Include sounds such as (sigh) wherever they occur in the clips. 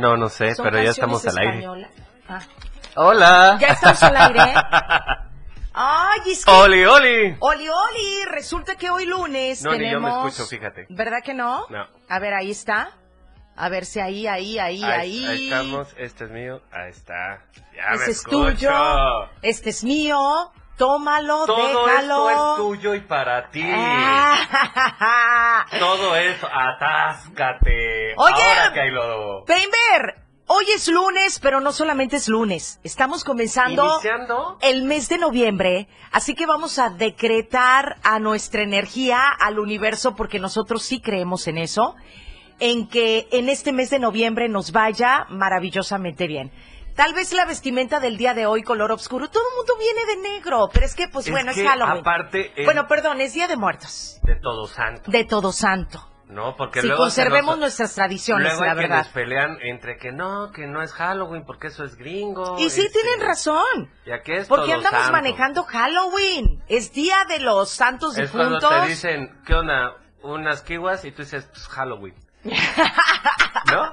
No, no sé, Son pero ya estamos al aire. Ah. Hola. ¿Ya estamos al aire? (laughs) Ay, es que... Oli, Oli. Oli, Oli, resulta que hoy lunes No, ni yo tenemos... me escucho, fíjate. ¿Verdad que no? No. A ver, ahí está. A ver si ahí, ahí, ahí, ahí. Ahí estamos, este es mío, ahí está. Ya me Ese es escucho. tuyo. Este es mío. Tómalo, Todo déjalo. esto es tuyo y para ti. Ah. Todo eso, atáscate. Oye. Ahora que hay lodo. Painter, hoy es lunes, pero no solamente es lunes. Estamos comenzando Iniciando. el mes de noviembre, así que vamos a decretar a nuestra energía, al universo, porque nosotros sí creemos en eso, en que en este mes de noviembre nos vaya maravillosamente bien. Tal vez la vestimenta del día de hoy, color oscuro, todo el mundo viene de negro, pero es que, pues Es bueno, que es Halloween. aparte es- Bueno, perdón, es Día de Muertos, De todo santo. de Todo Santo. No, porque Si luego se conservemos nos- nuestras tradiciones, Luego la hay verdad. quienes pelean entre que no, que no es Halloween porque eso es gringo. Y sí, este, tienen razón. ¿Y a qué es Porque andamos Santo? manejando Halloween. Es día de los santos Es cuando difuntos. te dicen, ¿qué onda? Unas kiwas y tú dices, pues Halloween. (laughs) ¿No?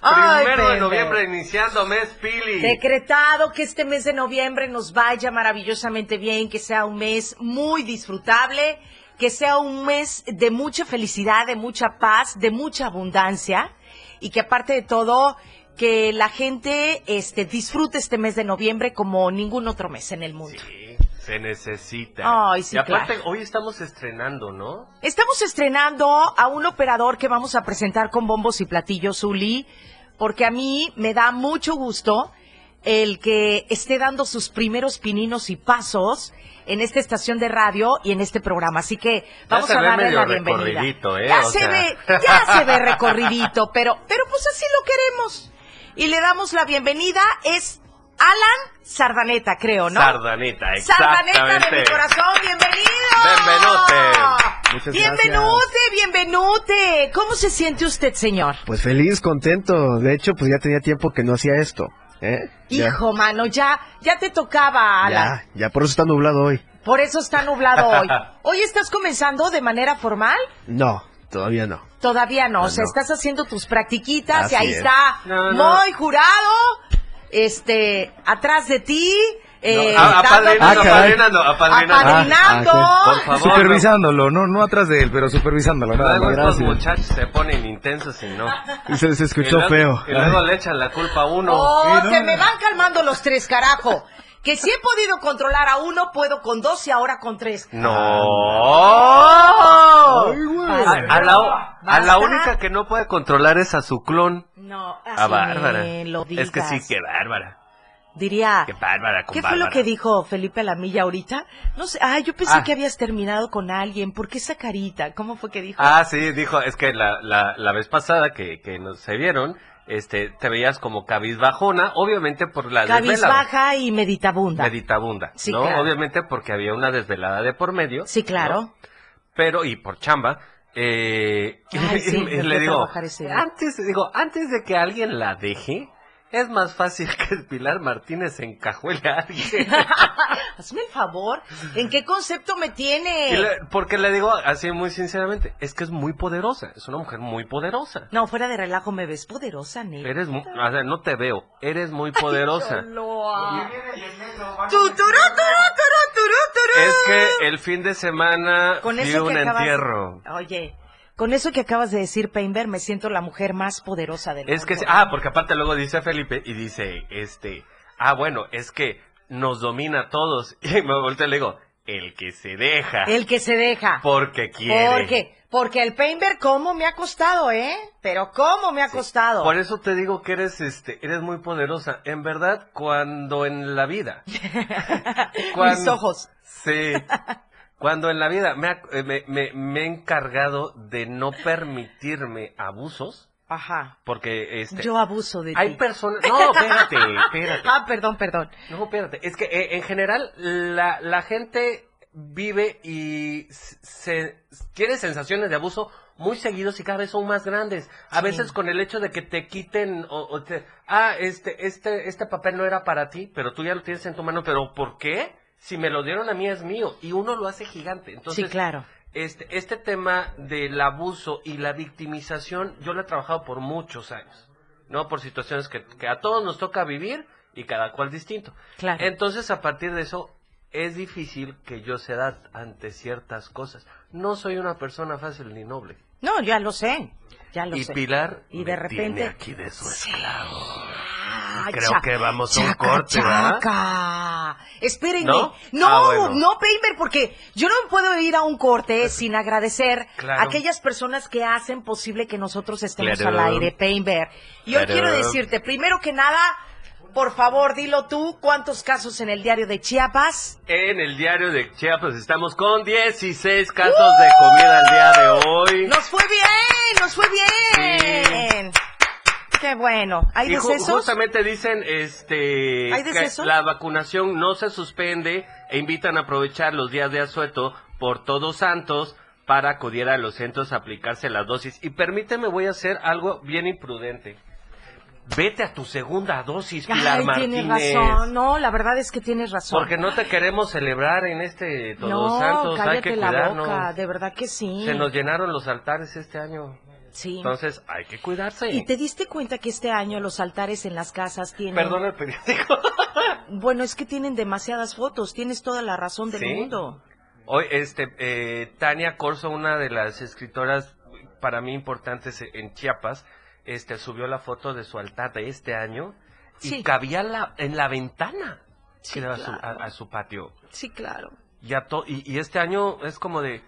Ay, Primero de noviembre iniciando mes Pili. Decretado que este mes de noviembre nos vaya maravillosamente bien, que sea un mes muy disfrutable, que sea un mes de mucha felicidad, de mucha paz, de mucha abundancia y que aparte de todo que la gente este disfrute este mes de noviembre como ningún otro mes en el mundo. Sí, se necesita. Ay, sí, y aparte, claro. hoy estamos estrenando, ¿no? Estamos estrenando a un operador que vamos a presentar con bombos y platillos, Uli, porque a mí me da mucho gusto el que esté dando sus primeros pininos y pasos en esta estación de radio y en este programa. Así que vamos a darle la bienvenida. ¿eh? Ya se sea. ve, ya se ve (laughs) recorridito, pero, pero pues así lo queremos. Y le damos la bienvenida, es Alan Sardaneta, creo, ¿no? Sardaneta, Sardaneta de mi exactamente. corazón, bienvenido. Benvenute. Muchas Bienvenute, bienvenute. ¿Cómo se siente usted, señor? Pues feliz, contento. De hecho, pues ya tenía tiempo que no hacía esto. ¿Eh? Ya, Hijo, mano, ya, ya te tocaba, Alan. ya, ya por eso está nublado hoy. Por eso está nublado hoy. (laughs) ¿Hoy estás comenzando de manera formal? No, todavía no. Todavía no. No, o sea, no. estás haciendo tus practiquitas Así y ahí es. está No, no. muy jurado, este, atrás de ti, eh, apadrinando, apadrinando, apadrinando. apadrinando. Ah, Por favor. Supervisándolo, no, no atrás de él, pero supervisándolo. nada Luego gracias. muchachos se ponen intensos y no. Y se, se Y escuchó luego- feo. Y luego le echan la culpa a uno. Oh, no. se me van calmando los tres, carajo. Que si he podido controlar a uno, puedo con dos y ahora con tres. No. Ay, güey. A, a la, a la única que no puede controlar es a su clon. No, A así Bárbara. lo Es que sí, que bárbara. Diría, Qué bárbara con ¿qué fue lo que dijo Felipe Lamilla ahorita? No sé, ay, yo pensé Ah. que habías terminado con alguien. ¿Por qué esa carita? ¿Cómo fue que dijo? Ah, sí, dijo, es que la, la, la vez pasada que, que nos se vieron, este, te veías como cabizbajona, obviamente por la desvelada. Cabizbaja y meditabunda. Meditabunda, Sí, ¿no? claro. Obviamente porque había una desvelada de por medio. Sí, claro. ¿no? Pero, y por chamba, eh, Ay, (laughs) sí, le digo, antes, digo, antes de que alguien la deje, es más fácil que Pilar Martínez encajuele a alguien. (laughs) Hazme el favor. ¿En qué concepto me tiene? Le- porque le digo así muy sinceramente, es que es muy poderosa, es una mujer muy poderosa. No, fuera de relajo, me ves poderosa, neta. Eres, mu- o sea, no te veo, eres muy poderosa. Es que el fin de semana Con fui eso un que acabas- entierro. Oye, con eso que acabas de decir, Painter, me siento la mujer más poderosa del Es que, mundo. ah, porque aparte luego dice Felipe y dice, este, ah, bueno, es que nos domina a todos. (laughs) Y me volteo y le digo, el que se deja, El que se deja. porque quiere. Porque, porque el Painter, ¿cómo me ha costado, eh? Pero ¿cómo me ha costado? Por eso te digo que eres, este, eres muy poderosa. En verdad, cuando en la vida. (laughs) Mis ojos. Sí. (laughs) Cuando en la vida me, ha- eh, me, me- me he encargado de no permitirme abusos, Ajá. porque este, Yo abuso de hay ti. personas... No, espérate, espérate. (laughs) Ah, perdón, perdón. No, espérate. Es que eh, en general la, la gente vive y se tiene sensaciones de abuso muy seguidos y cada vez son más grandes. A Sí. veces con el hecho de que te quiten o, o te, ah, este, este, este papel no era para ti, pero tú ya lo tienes en tu mano. Pero ¿por qué? Si me lo dieron a mí es mío y uno lo hace gigante. Entonces, sí, claro. este, este tema del abuso y la victimización, yo lo he trabajado por muchos años, ¿no? Por situaciones que, que a todos nos toca vivir y cada cual distinto. Claro. Entonces, a partir de eso, es difícil que yo ceda ante ciertas cosas. No soy una persona fácil ni noble. No, ya lo sé. Ya lo y sé. Pilar Y de repente- tiene aquí de su esclavo. Creo cha- que vamos a un chaca, corte, ¿verdad? chaca. Espérenme. ¿No? No, Ah, bueno. no, porque yo no puedo ir a un corte sin agradecer Claro. a aquellas personas que hacen posible que nosotros estemos Claro. al aire, Paper. Y hoy Claro. quiero decirte, primero que nada, por favor, dilo tú, ¿cuántos casos en el diario de Chiapas? En el diario de Chiapas estamos con 16 casos de comida al día de hoy. Nos fue bien, nos fue bien. Qué bueno. ¿Hay Y decesos? justamente dicen este ¿Hay que la vacunación no se suspende e invitan a aprovechar los días de asueto por todos santos para acudir a los centros a aplicarse la dosis. Y permíteme, voy a hacer algo bien imprudente. Vete a tu segunda dosis, Pilar Ay, tienes Martínez. razón. No, la verdad es que tienes razón. Porque no te queremos celebrar en este Todos no, Santos. Hay cállate que la cuidarnos. boca, de verdad que sí. Se nos llenaron los altares este año. Sí. Entonces hay que cuidarse. ¿Y te diste cuenta que este año los altares en las casas tienen... Perdón el periódico. (laughs) Bueno, es que tienen demasiadas fotos, tienes toda la razón del ¿Sí? mundo. Hoy, este, eh, Tania Corso, una de las escritoras para mí importantes en Chiapas, este, subió la foto de su altar de este año y Sí. cabía la, en la ventana Sí, que daba a su- claro. a, a su patio. Sí, claro. Y, a to- y, y este año es como de,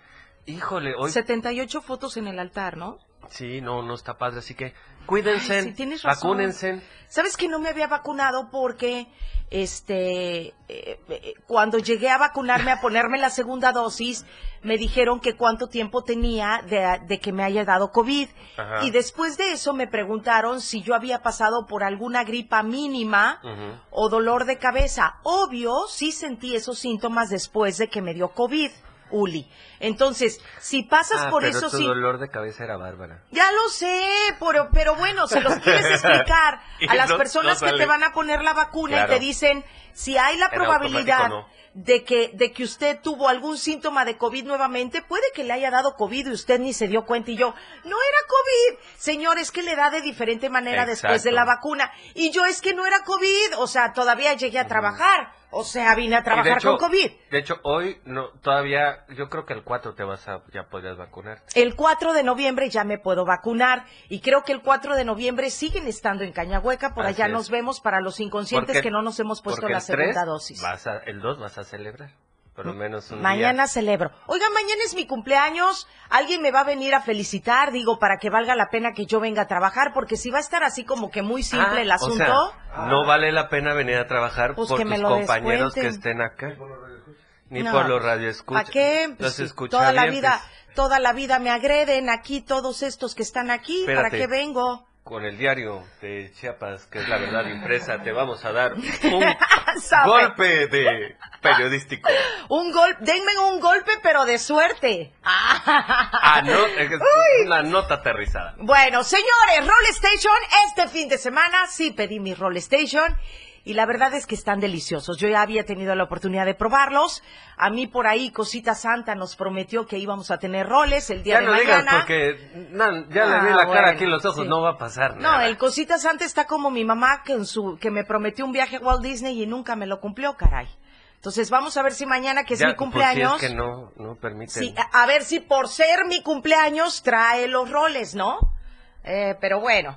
híjole, hoy 78 fotos en el altar, ¿no? Sí, no, no está padre, así que cuídense, Ay, sí, tienes razón. vacúnense. ¿Sabes que no me había vacunado porque este eh, eh, cuando llegué a vacunarme a ponerme la segunda dosis me dijeron que cuánto tiempo tenía de, de que me haya dado COVID Ajá. y después de eso me preguntaron si yo había pasado por alguna gripa mínima o dolor de cabeza. Obvio, sí sentí esos síntomas después de que me dio COVID, Uli. Entonces, si pasas Ah, por pero esos tu síntomas dolor de cabeza era bárbara. ya lo sé, pero, pero bueno, se los quieres (laughs) explicar a las no- personas no que te van a poner la vacuna Claro. y te dicen si hay la En probabilidad de que de que usted tuvo algún síntoma de COVID nuevamente, puede que le haya dado COVID y usted ni se dio cuenta y yo, no era COVID. Señor, es que le da de diferente manera después de la vacuna. Y yo es que no era COVID, o sea, todavía llegué a trabajar. O sea, vine a trabajar hecho, con COVID. De hecho, hoy no, todavía, yo creo que el 4 te vas a, ya podrías vacunar. El 4 de noviembre ya me puedo vacunar y creo que el 4 de noviembre siguen estando en Cañahueca. Por Así allá es. nos vemos para los inconscientes Porque- que no nos hemos puesto la segunda dosis. Vas a, el 2 vas a celebrar. Por lo menos un Mañana día. celebro. Oiga, mañana es mi cumpleaños. Alguien me va a venir a felicitar, digo, para que valga la pena que yo venga a trabajar, porque si va a estar así como que muy simple Ah, el o asunto. sea, no vale la pena venir a trabajar Pues por que me tus lo compañeros que estén acá. Ni No, por los radioescuchas. ¿Para qué? Los Pues, escucha toda la vida, pues, toda la vida me agreden aquí todos estos que están aquí. ¿Para qué vengo? Con el diario de Chiapas, que es la verdad impresa, te vamos a dar un (laughs) ¿Sabe? golpe de periodístico. Un golpe, denme un golpe, pero de suerte. Ah, no, es una nota aterrizada. Bueno, señores, Roll Station, este fin de semana sí pedí mi Roll Station y la verdad es que están deliciosos. Yo ya había tenido la oportunidad de probarlos. A mí por ahí Cosita Santa nos prometió que íbamos a tener roles el día Ya de no digas mañana. porque na- ya Ah, le vi la cara bueno, aquí en los ojos, sí. no va a pasar No, nada. el Cosita Santa está como mi mamá que, en su, que me prometió un viaje a Walt Disney y nunca me lo cumplió, caray. Entonces vamos a ver si mañana, que es Ya, mi pues, cumpleaños, si es que no, no permiten. Sí, a, a ver si por ser mi cumpleaños trae los roles, ¿no? Eh, pero bueno.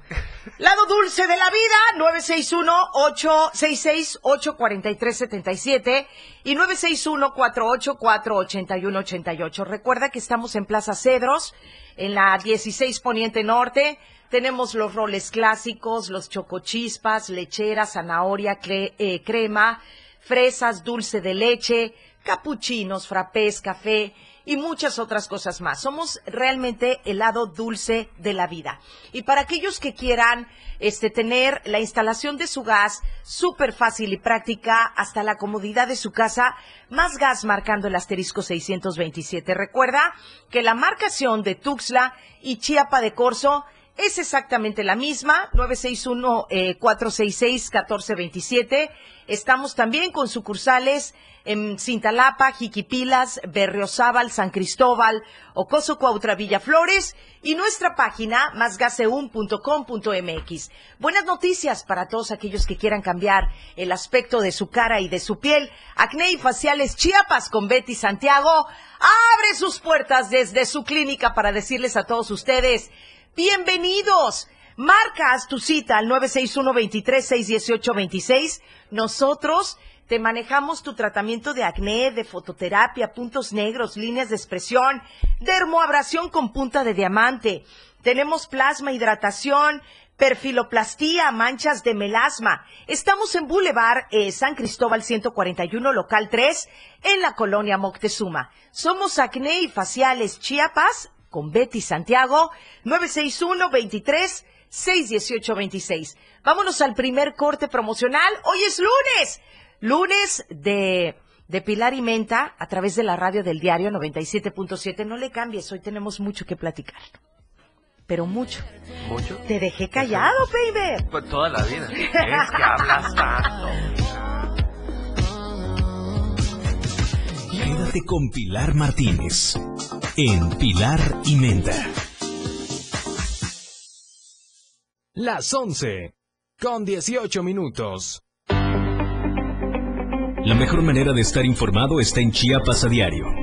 Lado dulce de la vida, 961-866-843-77 y 961-484-8188. Recuerda que estamos en Plaza Cedros, en la 16 Poniente Norte. Tenemos los roles clásicos, los chocochispas, lechera, zanahoria, cre- eh, crema, fresas, dulce de leche, capuchinos, frappés, café y muchas otras cosas más. Somos realmente el lado dulce de la vida. Y para aquellos que quieran este, tener la instalación de su gas súper fácil y práctica hasta la comodidad de su casa, más gas marcando el asterisco 627. Recuerda que la marcación de Tuxla y Chiapa de Corso es exactamente la misma, 961-466-1427. Estamos también con sucursales en Cintalapa, Jiquipilas, Berriozábal, San Cristóbal, Ocoso, Cuautla, Villaflores y nuestra página másgaseun.com.mx. Buenas noticias para todos aquellos que quieran cambiar el aspecto de su cara y de su piel. Acné y faciales Chiapas con Betty Santiago abre sus puertas desde su clínica para decirles a todos ustedes Bienvenidos. Marcas tu cita al 961-23-618-26. Nosotros te manejamos tu tratamiento de acné, de fototerapia, puntos negros, líneas de expresión, dermoabrasión con punta de diamante. Tenemos plasma, hidratación, perfiloplastía, manchas de melasma. Estamos en Boulevard eh, San Cristóbal 141, local 3, en la colonia Moctezuma. Somos acné y faciales Chiapas con Betty Santiago, 961-23. 61826. Vámonos al primer corte promocional. Hoy es lunes. Lunes de, de Pilar y Menta a través de la radio del diario 97.7. No le cambies, hoy tenemos mucho que platicar. Pero mucho. ¿Mucho? Te dejé callado, baby. Pues toda la vida. Es que hablas tanto. Quédate con Pilar Martínez en Pilar y Menta. Las 11 con 18 minutos. La mejor manera de estar informado está en Chiapas a diario.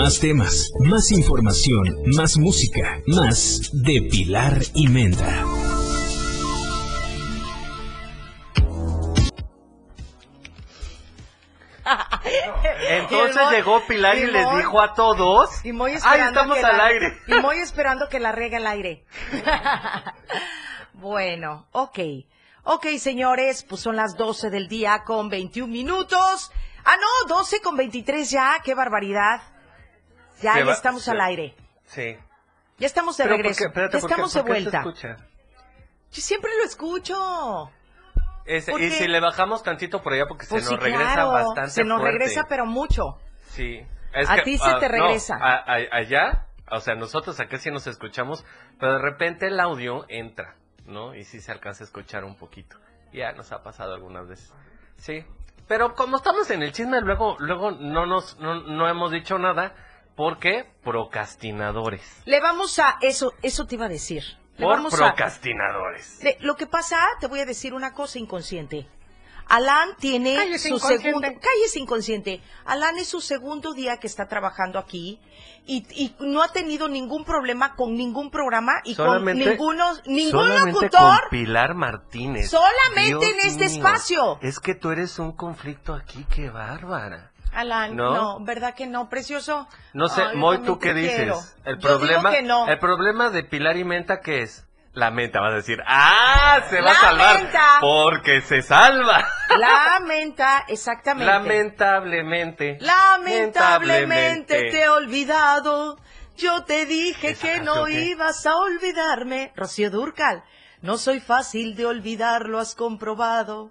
Más temas, más información, más música, más de Pilar y Menta. (laughs) Entonces el Moy- llegó Pilar y, y el les Moy- dijo a todos. Y muy ¡Ay, estamos al la- aire! Y muy esperando que la regue al aire. (laughs) bueno, ok. Ok, señores, pues son las 12 del día con 21 minutos. Ah, no, 12 con 23 ya, qué barbaridad. Ya, ya va- estamos se- al aire. Sí. Ya estamos de Pero ¿por regreso. Espérate, ya estamos ¿Por de vuelta. escucha? Yo siempre lo escucho. Es- ¿Por y si le bajamos tantito por allá porque Pues se sí, nos regresa claro, bastante se nos fuerte. regresa, pero mucho. Sí. Es A ti se ah, te no, regresa. a- a- allá, o sea, nosotros acá sí nos escuchamos, pero de repente el audio entra, ¿no? Y sí se alcanza a escuchar un poquito. Ya nos ha pasado algunas veces. Sí. Pero como estamos en el chisme, luego, luego no nos, no, no hemos dicho nada. ¿Por qué? Procrastinadores. Le vamos a eso, eso te iba a decir. Le Por vamos a procrastinadores. Le- lo que pasa, te voy a decir una cosa inconsciente. Alan tiene Cállese, su segundo, cállese inconsciente. Alan es su segundo día que está trabajando aquí y, y no ha tenido ningún problema con ningún programa y Solamente- con ninguno, ningún Solamente locutor. con Pilar Martínez. Solamente Dios en este mío. espacio. Es que tú eres un conflicto aquí, qué bárbara. Alan, ¿No? no, ¿verdad que no, precioso? No sé, Ay, yo Moy, ¿tú qué dices? quiero. El Yo digo problema, que no. el problema de Pilar y Menta, ¿qué es? La menta, vas a decir, ¡ah! Se va a La salvar. menta. Porque se salva. Lamenta, exactamente. Lamentablemente. Lamentablemente te he olvidado. Yo te dije ¿Esa que no ibas a olvidarme. Rocío Durcal, no soy fácil de olvidar, lo has comprobado.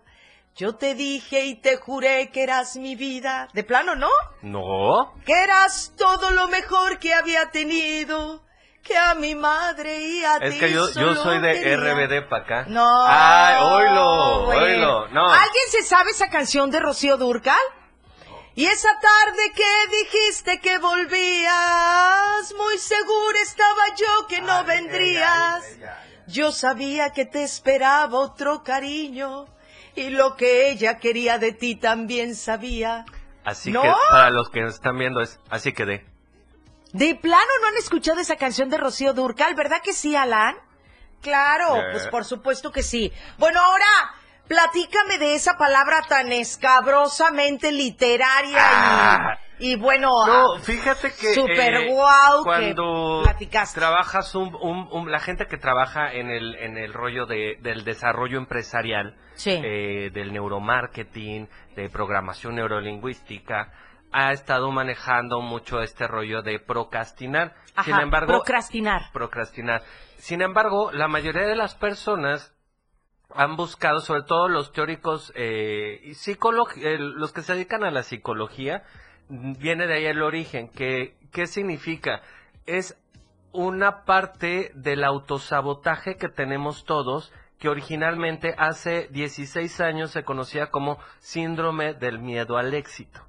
Yo te dije y te juré que eras mi vida. De plano, ¿no? No. Que eras todo lo mejor que había tenido. Que a mi madre y a Es ti que yo, soy de quería. RBD para acá. No. Ay, oílo, bueno. oílo. No. ¿Alguien se sabe esa canción de Rocío Durcal? Y esa tarde que dijiste que volvías, muy segura estaba yo que no vendrías. Yo sabía que te esperaba otro cariño y lo que ella quería de ti también sabía. Así ¿No? que para los que nos están viendo es así que de. De plano no han escuchado esa canción de Rocío Durcal, ¿verdad que sí, Alan? Claro, Eh. pues por supuesto que sí. Bueno, ahora platícame de esa palabra tan escabrosamente literaria Ah. y, y bueno, No, ah, fíjate que Súper eh, guau que cuando platicaste. trabajas un, un- un- la gente que trabaja en el en el rollo de, del desarrollo empresarial, Sí. eh, del neuromarketing, de programación neurolingüística, ha estado manejando mucho este rollo de procrastinar. ajá, Sin embargo, procrastinar. procrastinar. Sin embargo, la mayoría de las personas han buscado, sobre todo los teóricos eh, eh, los que se dedican a la psicología, viene de ahí el origen. Que, ¿Qué significa? Es una parte del autosabotaje que tenemos todos, que originalmente hace 16 años se conocía como síndrome del miedo al éxito.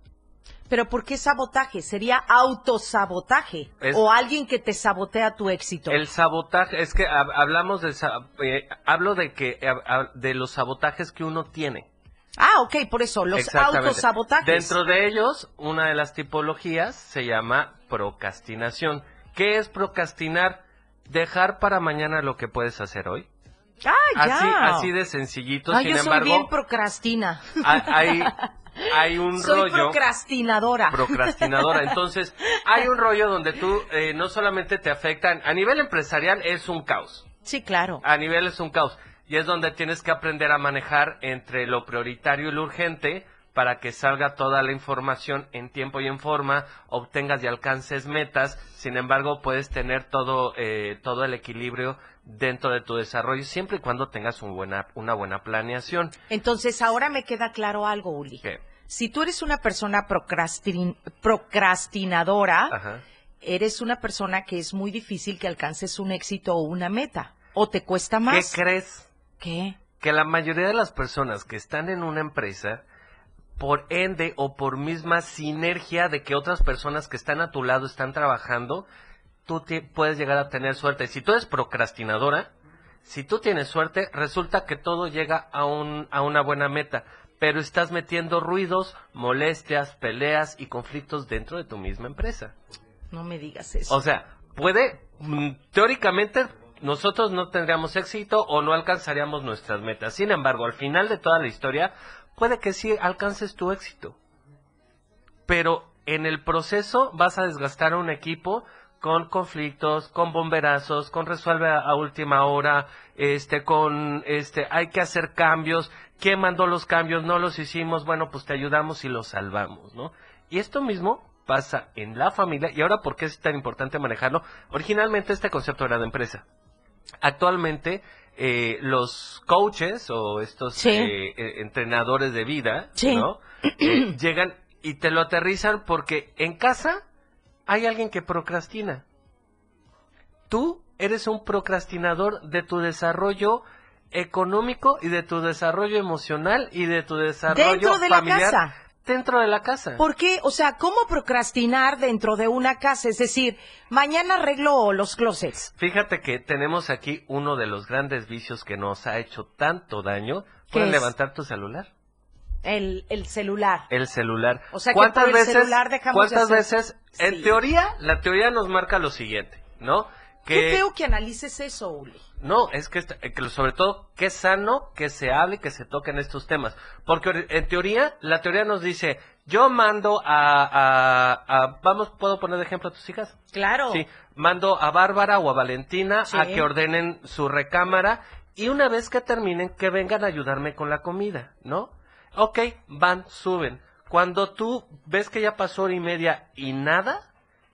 Pero ¿por qué sabotaje? ¿Sería autosabotaje? Es- ¿O alguien que te sabotea tu éxito? El sabotaje, es que hab- hablamos de, eh, hablo de que, eh, de los sabotajes que uno tiene. Ah, ok, por eso, los autosabotajes. Dentro de ellos, una de las tipologías se llama procrastinación. ¿Qué es procrastinar? Dejar para mañana lo que puedes hacer hoy. Ah, ya. Así, así de sencillito. Ah, Sin yo soy embargo, bien procrastina. hay, hay, hay un (laughs) soy rollo procrastinadora. procrastinadora. Entonces, hay un rollo donde tú eh, no solamente te afectan, a nivel empresarial es un caos. sí, claro. A nivel es un caos. Y es donde tienes que aprender a manejar entre lo prioritario y lo urgente para que salga toda la información en tiempo y en forma, obtengas y alcances metas. Sin embargo, puedes tener todo, eh, todo el equilibrio dentro de tu desarrollo, siempre y cuando tengas un buena, una buena planeación. Entonces, ahora me queda claro algo, Uli. ¿Qué? Si tú eres una persona procrastin- procrastinadora, Ajá. eres una persona que es muy difícil que alcances un éxito o una meta. ¿O te cuesta ¿Qué más? crees? ¿Qué? que la mayoría de las personas que están en una empresa, por ende o por misma sinergia de que otras personas que están a tu lado están trabajando, tú te- puedes llegar a tener suerte. Si tú eres procrastinadora, si tú tienes suerte, resulta que todo llega a, un, a una buena meta, pero estás metiendo ruidos, molestias, peleas y conflictos dentro de tu misma empresa. No me digas eso. O sea, puede, mm, teóricamente, nosotros no tendríamos éxito o no alcanzaríamos nuestras metas. Sin embargo, al final de toda la historia, puede que sí alcances tu éxito. Pero en el proceso vas a desgastar a un equipo con conflictos, con bomberazos, con resuelve a, última hora, este, con, este, hay que hacer cambios. ¿Quién mandó los cambios? No los hicimos. Bueno, pues te ayudamos y los salvamos, ¿no? Y esto mismo pasa en la familia. ¿Y ahora por qué es tan importante manejarlo? Originalmente este concepto era de empresa. Actualmente eh, los coaches o estos Sí. eh, eh, entrenadores de vida, Sí. ¿no? (clears throat) Eh, llegan y te lo aterrizan porque en casa hay alguien que procrastina. Tú eres un procrastinador de tu desarrollo económico y de tu desarrollo emocional y de tu desarrollo Dentro de la familiar casa. Dentro de la casa. ¿Por qué? O sea, ¿cómo procrastinar dentro de una casa? Es decir, mañana arreglo los closets. Fíjate que tenemos aquí uno de los grandes vicios que nos ha hecho tanto daño. ¿Qué Puedes es? levantar tu celular. El, el celular. El celular. O sea que por el celular dejamos de ¿Cuántas hacer- veces? En Sí. teoría, la teoría nos marca lo siguiente, ¿no? Qué feo que analices eso, Uli. No, es que, eh, que sobre todo, qué sano que se hable, que se toquen estos temas. Porque en teoría, la teoría nos dice, yo mando a, a, a- vamos, ¿puedo poner de ejemplo a tus hijas? Claro. Sí, mando a Bárbara o a Valentina Sí. a que ordenen su recámara y una vez que terminen, que vengan a ayudarme con la comida, ¿no? Ok, van, suben. Cuando tú ves que ya pasó hora y media y nada,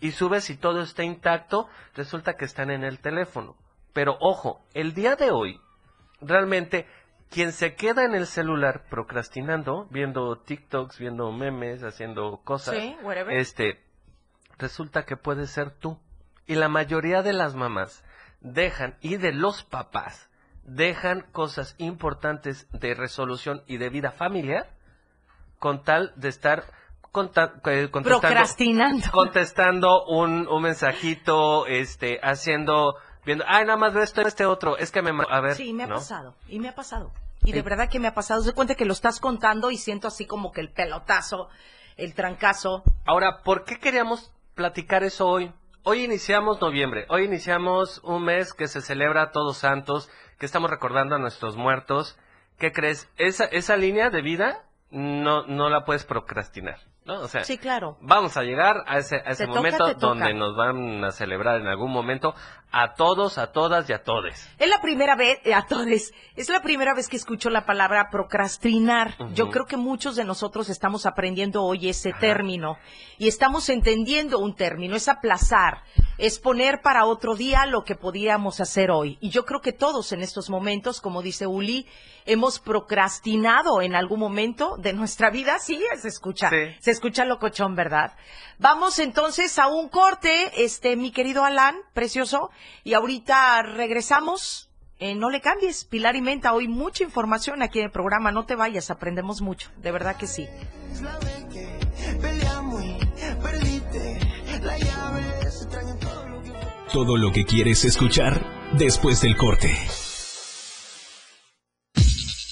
y subes y todo está intacto, resulta que están en el teléfono. Pero ojo, el día de hoy, realmente, quien se queda en el celular procrastinando, viendo TikToks, viendo memes, haciendo cosas, Sí, este, resulta que puede ser tú. Y la mayoría de las mamás dejan, y de los papás, dejan cosas importantes de resolución y de vida familiar con tal de estar conta- eh, contestando, Procrastinando. contestando un, un mensajito, este, haciendo, viendo, ay, nada más ve esto, este otro, es que me, ma-". a ver, Sí, me ha ¿no? pasado. Y me ha pasado. Y de verdad que me ha pasado, se cuenta que lo estás contando y siento así como que el pelotazo, el trancazo. Ahora, ¿por qué queríamos platicar eso hoy? Hoy iniciamos noviembre, hoy iniciamos un mes que se celebra Todos Santos, que estamos recordando a nuestros muertos. ¿Qué crees? Esa, esa línea de vida no, no la puedes procrastinar, ¿no? O sea, Sí, claro. vamos a llegar a ese, a momento toca. donde nos van a celebrar en algún momento a todos, a todas y a todes. Es la primera vez, eh, a todos, es la primera vez que escucho la palabra procrastinar. Yo creo que muchos de nosotros estamos aprendiendo hoy ese término y estamos entendiendo un término, es aplazar, es poner para otro día lo que podíamos hacer hoy. Y yo creo que todos en estos momentos, como dice Uli, hemos procrastinado en algún momento de nuestra vida. Sí, se escucha, Sí. se escucha locochón, ¿verdad? Vamos entonces a un corte, este, mi querido Alan, precioso, y ahorita regresamos. Eh, no le cambies, Pilar y Menta, hoy mucha información aquí en el programa, no te vayas, aprendemos mucho, de verdad que sí. Todo lo que quieres escuchar después del corte.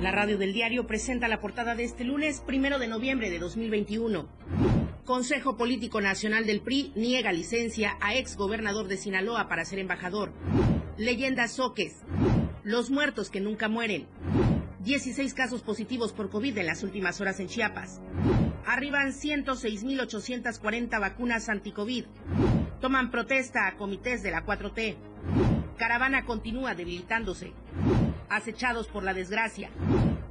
La radio del diario presenta la portada de este lunes, primero de noviembre de 2021. Consejo Político Nacional del PRI niega licencia a ex gobernador de Sinaloa para ser embajador. Leyendas Soques. Los muertos que nunca mueren. 16 casos positivos por COVID en las últimas horas en Chiapas. Arriban 106.840 vacunas anti-COVID. Toman protesta a comités de la 4T. Caravana continúa debilitándose. Acechados por la desgracia.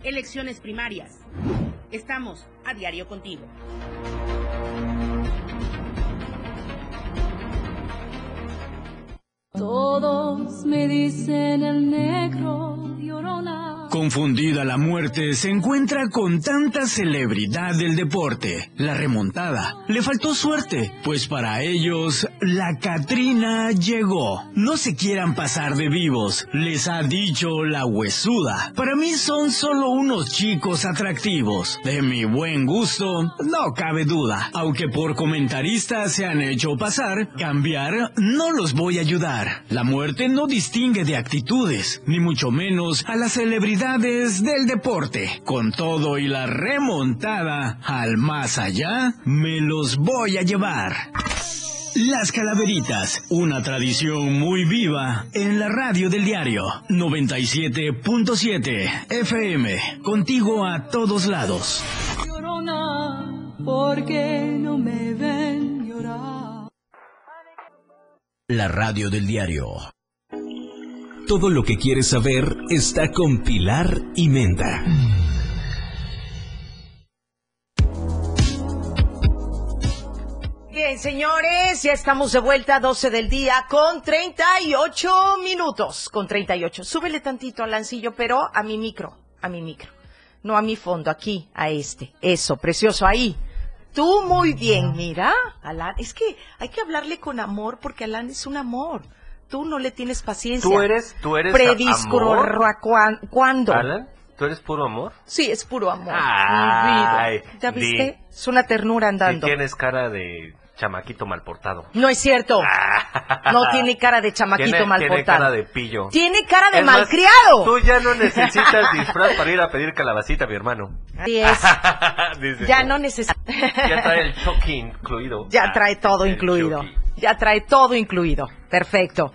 Elecciones primarias. Estamos a diario contigo. Todos me dicen el negro llorona. Confundida la muerte se encuentra con tanta celebridad del deporte. La remontada. Le faltó suerte, pues para ellos la Catrina llegó. No se quieran pasar de vivos, les ha dicho la huesuda. Para mí son solo unos chicos atractivos. De mi buen gusto, no cabe duda. Aunque por comentaristas se han hecho pasar, cambiar no los voy a ayudar. La muerte no distingue de actitudes, ni mucho menos a las del deporte. Con todo y la remontada al más allá, me los voy a llevar. Las Calaveritas, una tradición muy viva en la radio del diario 97.7 FM, contigo a todos lados. Llorona, porque no me ven llorar. La radio del diario. Todo lo que quieres saber está con Pilar y Menta. Bien, señores, ya estamos de vuelta a 12 del día con 38 minutos. Con 38. Súbele tantito al lancillo, pero a mi micro, a mi micro. No a mi fondo, aquí, a este. Eso, precioso, ahí. Tú muy bien, mira, Alan. Es que hay que hablarle con amor porque Alan es un amor. Tú no le tienes paciencia. Tú eres, tú eres ¿Cuándo? Alan. ¿Tú eres puro amor? Sí, es puro amor. Ay. ¿Ya di. viste? Es una ternura andando. tienes cara de chamaquito mal portado. No es cierto. (laughs) No tiene cara de chamaquito tiene, mal tiene cara de pillo. Tiene cara de Es más, malcriado. Tú ya no necesitas disfraz para ir a pedir calabacita, mi hermano. Así es. (laughs) Dice. Ya no necesita. Ya trae el choque incluido. Ya trae todo incluido. Chucky. Ya trae todo incluido. Perfecto.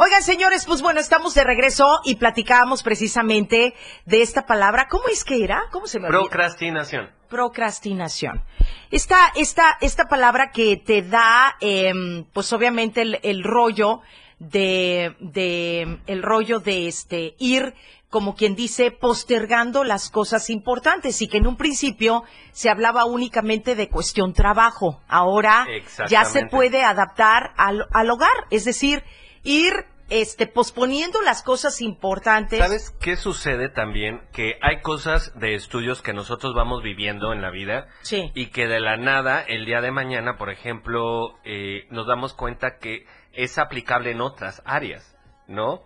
Oigan, señores, pues bueno, estamos de regreso y platicábamos precisamente de esta palabra. ¿Cómo es que era? ¿Cómo se me olvidó? Procrastinación. Procrastinación. Esta, esta, esta palabra que te da, em, pues obviamente el, el rollo de, de, el rollo de este, ir, como quien dice, postergando las cosas importantes y que en un principio se hablaba únicamente de cuestión trabajo. Ahora ya se puede adaptar al, al hogar, es decir, ir, este, posponiendo las cosas importantes. ¿Sabes qué sucede también? Que hay cosas de estudios que nosotros vamos viviendo en la vida Sí. y que de la nada, el día de mañana, por ejemplo, eh, nos damos cuenta que es aplicable en otras áreas, ¿no?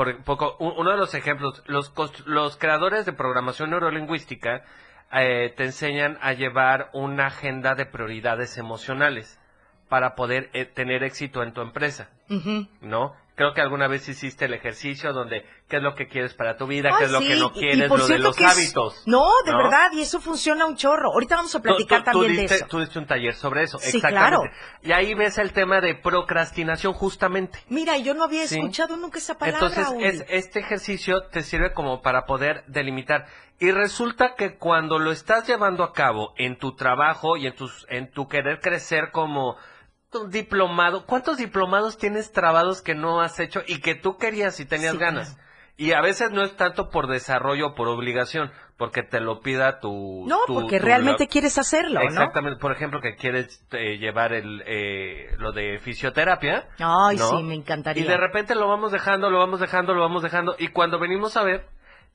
Por poco, uno de los ejemplos, los, los creadores de programación neurolingüística eh, te enseñan a llevar una agenda de prioridades emocionales para poder eh, tener éxito en tu empresa. ¿no? Creo que alguna vez hiciste el ejercicio donde qué es lo que quieres para tu vida, qué Ay, es lo que no y- y quieres, lo de los es- hábitos. No, de ¿no? verdad, y eso funciona un chorro. Ahorita vamos a Tú- platicar tú- tú también diste, de eso. Tú diste un taller sobre eso, Sí, exactamente. Y ahí ves el tema de procrastinación justamente. Mira, yo no había Sí. escuchado nunca esa palabra. Entonces, es- este ejercicio te sirve como para poder delimitar. Y resulta que cuando lo estás llevando a cabo en tu trabajo y en, tus, en tu querer crecer como diplomado, ¿cuántos diplomados tienes trabados que no has hecho y que tú querías y tenías Sí, ganas? Y a veces no es tanto por desarrollo o por obligación, porque te lo pida tu... No, tu- porque tu- realmente quieres hacerlo, ¿no? Exactamente, por ejemplo, que quieres eh, llevar el, eh, lo de fisioterapia. Ay, ¿no? sí, me encantaría. Y de repente lo vamos dejando, lo vamos dejando, lo vamos dejando. Y cuando venimos a ver,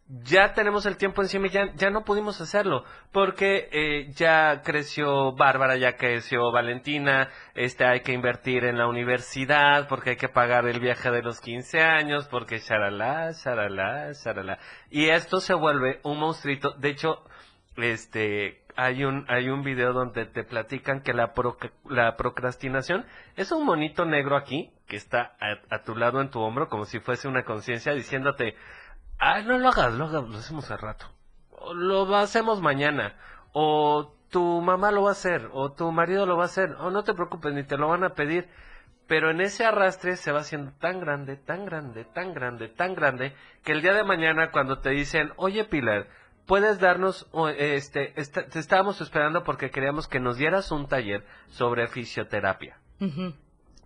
ya tenemos el tiempo encima y ya, ya no pudimos hacerlo. Porque eh, ya creció Bárbara, ya creció Valentina, este hay que invertir en la universidad, porque hay que pagar el viaje de los 15 años, porque sharalá, sharalá, sharalá. Y esto se vuelve un monstruito. De hecho, este hay un hay un video donde te platican que la proc- la procrastinación es un monito negro aquí que está a, a tu lado en tu hombro como si fuese una conciencia diciéndote ah no lo hagas lo hagas lo hacemos al rato o lo hacemos mañana o tu mamá lo va a hacer o tu marido lo va a hacer o no te preocupes ni te lo van a pedir pero en ese arrastre se va haciendo tan grande, tan grande, tan grande, tan grande, que el día de mañana cuando te dicen, oye Pilar, puedes darnos, este, te estábamos esperando porque queríamos que nos dieras un taller sobre fisioterapia.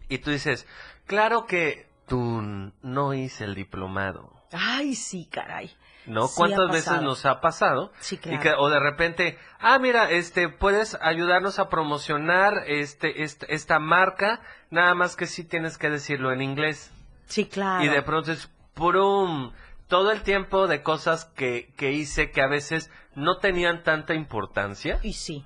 Y tú dices, claro que tú no hice el diplomado. Ay, sí, caray. ¿No? Sí, ¿Cuántas veces nos ha pasado? Sí, Y claro. que, o de repente, ah, mira, este, puedes ayudarnos a promocionar este, este, esta marca, nada más que sí tienes que decirlo en inglés. Sí, claro. Y de pronto es ¡prum! Todo el tiempo de cosas que, que hice que a veces no tenían tanta importancia. Y sí.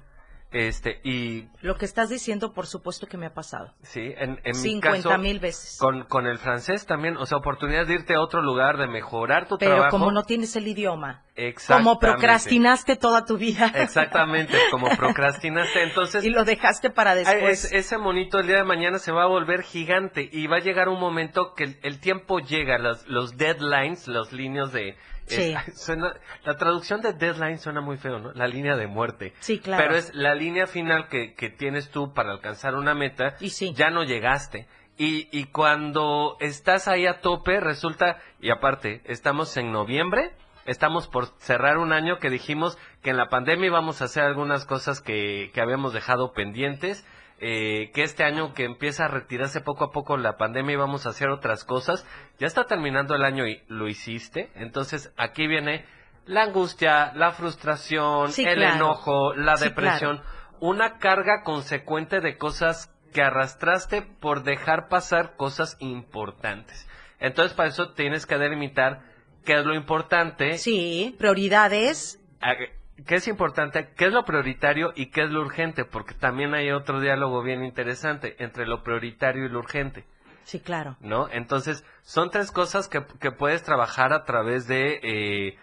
Este, y Lo que estás diciendo, por supuesto que me ha pasado. sí, en, en mi 50 caso. mil veces. Con, con el francés también, o sea, oportunidad de irte a otro lugar, de mejorar tu Pero trabajo. como no tienes el idioma, Exactamente. como procrastinaste toda tu vida Exactamente, como (laughs) procrastinaste. Entonces, y lo dejaste para después. es- ese monito el día de mañana se va a volver gigante y va a llegar un momento que el, el tiempo llega, los, los deadlines, los líneas de... Sí. es- (laughs) suena- la traducción de deadline suena muy feo, ¿no? La línea de muerte. Sí, claro. Pero es la línea final que, que tienes tú para alcanzar una meta, Y sí. ya no llegaste. Y, y cuando estás ahí a tope, resulta, y aparte, estamos en noviembre, estamos por cerrar un año que dijimos que en la pandemia íbamos a hacer algunas cosas que, que habíamos dejado pendientes, eh, que este año que empieza a retirarse poco a poco la pandemia íbamos a hacer otras cosas. Ya está terminando el año y lo hiciste, entonces aquí viene la angustia, la frustración, Sí, el claro. enojo, la Sí, depresión, una carga consecuente de cosas que arrastraste por dejar pasar cosas importantes. Entonces, para eso tienes que delimitar qué es lo importante, Sí, prioridades. Qué es importante, qué es lo prioritario y qué es lo urgente, porque también hay otro diálogo bien interesante entre lo prioritario y lo urgente. Sí, claro. ¿no? Entonces, son tres cosas que, que puedes trabajar a través de eh,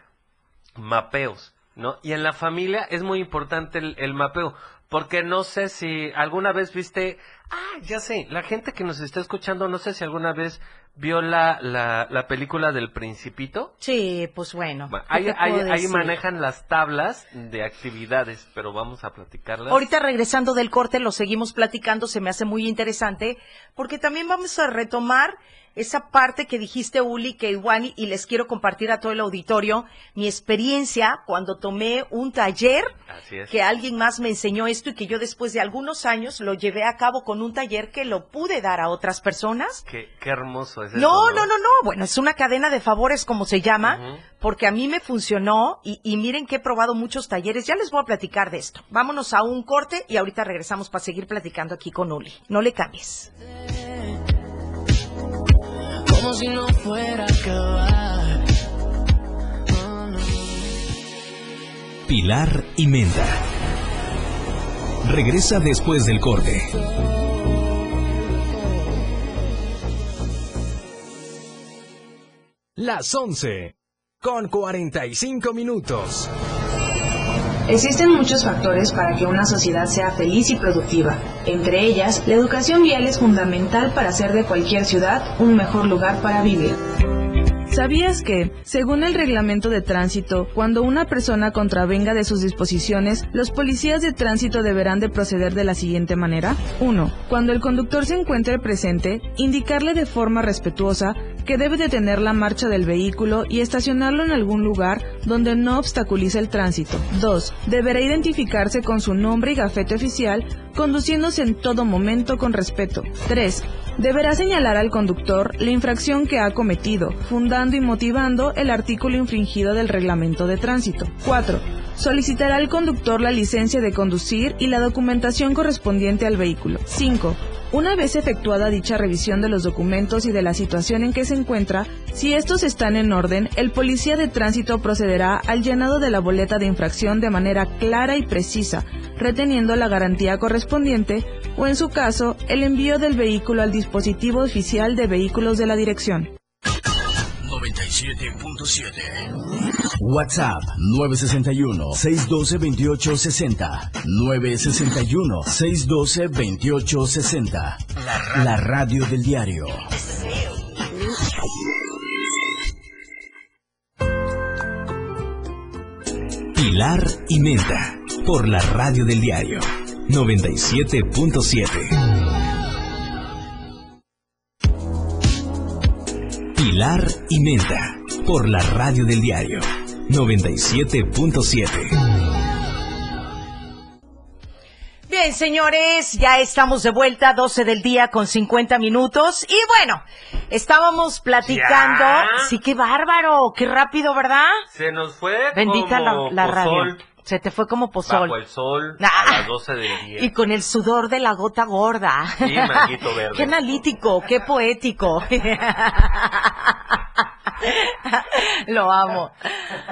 mapeos, ¿no? Y en la familia es muy importante el, el mapeo, porque no sé si alguna vez viste, ah, ya sé, la gente que nos está escuchando, no sé si alguna vez vio la, la, la película del Principito. Sí, pues bueno. Bueno, ¿qué ahí, ahí, ahí manejan las tablas de actividades, pero vamos a platicarlas. Ahorita regresando del corte lo seguimos platicando, se me hace muy interesante, porque también vamos a retomar esa parte que dijiste, Uli, que igual y- les quiero compartir a todo el auditorio mi experiencia cuando tomé un taller Así es. que alguien más me enseñó esto y que yo después de algunos años lo llevé a cabo con un taller que lo pude dar a otras personas. Qué, qué hermoso es No, eso, no, no, no. Bueno, es una cadena de favores, como se llama, porque a mí me funcionó y, y miren que he probado muchos talleres. Ya les voy a platicar de esto. Vámonos a un corte y ahorita regresamos para seguir platicando aquí con Uli. No le cambies. Como si no fuera a acabar. Pilar y Menta. Regresa después del corte. Las 11 con 45 minutos. Existen muchos factores para que una sociedad sea feliz y productiva. Entre ellas, la educación vial es fundamental para hacer de cualquier ciudad un mejor lugar para vivir. ¿Sabías que, según el reglamento de tránsito, cuando una persona contravenga de sus disposiciones, los policías de tránsito deberán de proceder de la siguiente manera? 1. Cuando el conductor se encuentre presente, indicarle de forma respetuosa que debe detener la marcha del vehículo y estacionarlo en algún lugar donde no obstaculice el tránsito. 2. Deberá identificarse con su nombre y gafete oficial, conduciéndose en todo momento con respeto. 3. Deberá señalar al conductor la infracción que ha cometido, fundando y motivando el artículo infringido del reglamento de tránsito. 4. Solicitará al conductor la licencia de conducir y la documentación correspondiente al vehículo. 5. Una vez efectuada dicha revisión de los documentos y de la situación en que se encuentra, si estos están en orden, el policía de tránsito procederá al llenado de la boleta de infracción de manera clara y precisa, reteniendo la garantía correspondiente o, en su caso, el envío del vehículo al dispositivo oficial de vehículos de la dirección. 97.7 WhatsApp 961-612-2860 961-612-2860 la, la radio del diario Pilar y Menta. Por la radio del diario. 97.7. Pilar y Menta. Por la radio del diario. 97.7. Bien, señores, ya estamos de vuelta, 12 del día con 50 minutos. Y bueno, estábamos platicando. ¿Ya? Sí, qué bárbaro, qué rápido, ¿verdad? Se nos fue Bendita la, como la radio. Se te fue como pozol. bajo el sol Ah. a las 12 del día. Y con el sudor de la gota gorda. Sí, manguito (laughs) verde. Qué analítico, qué poético. (laughs) Lo amo.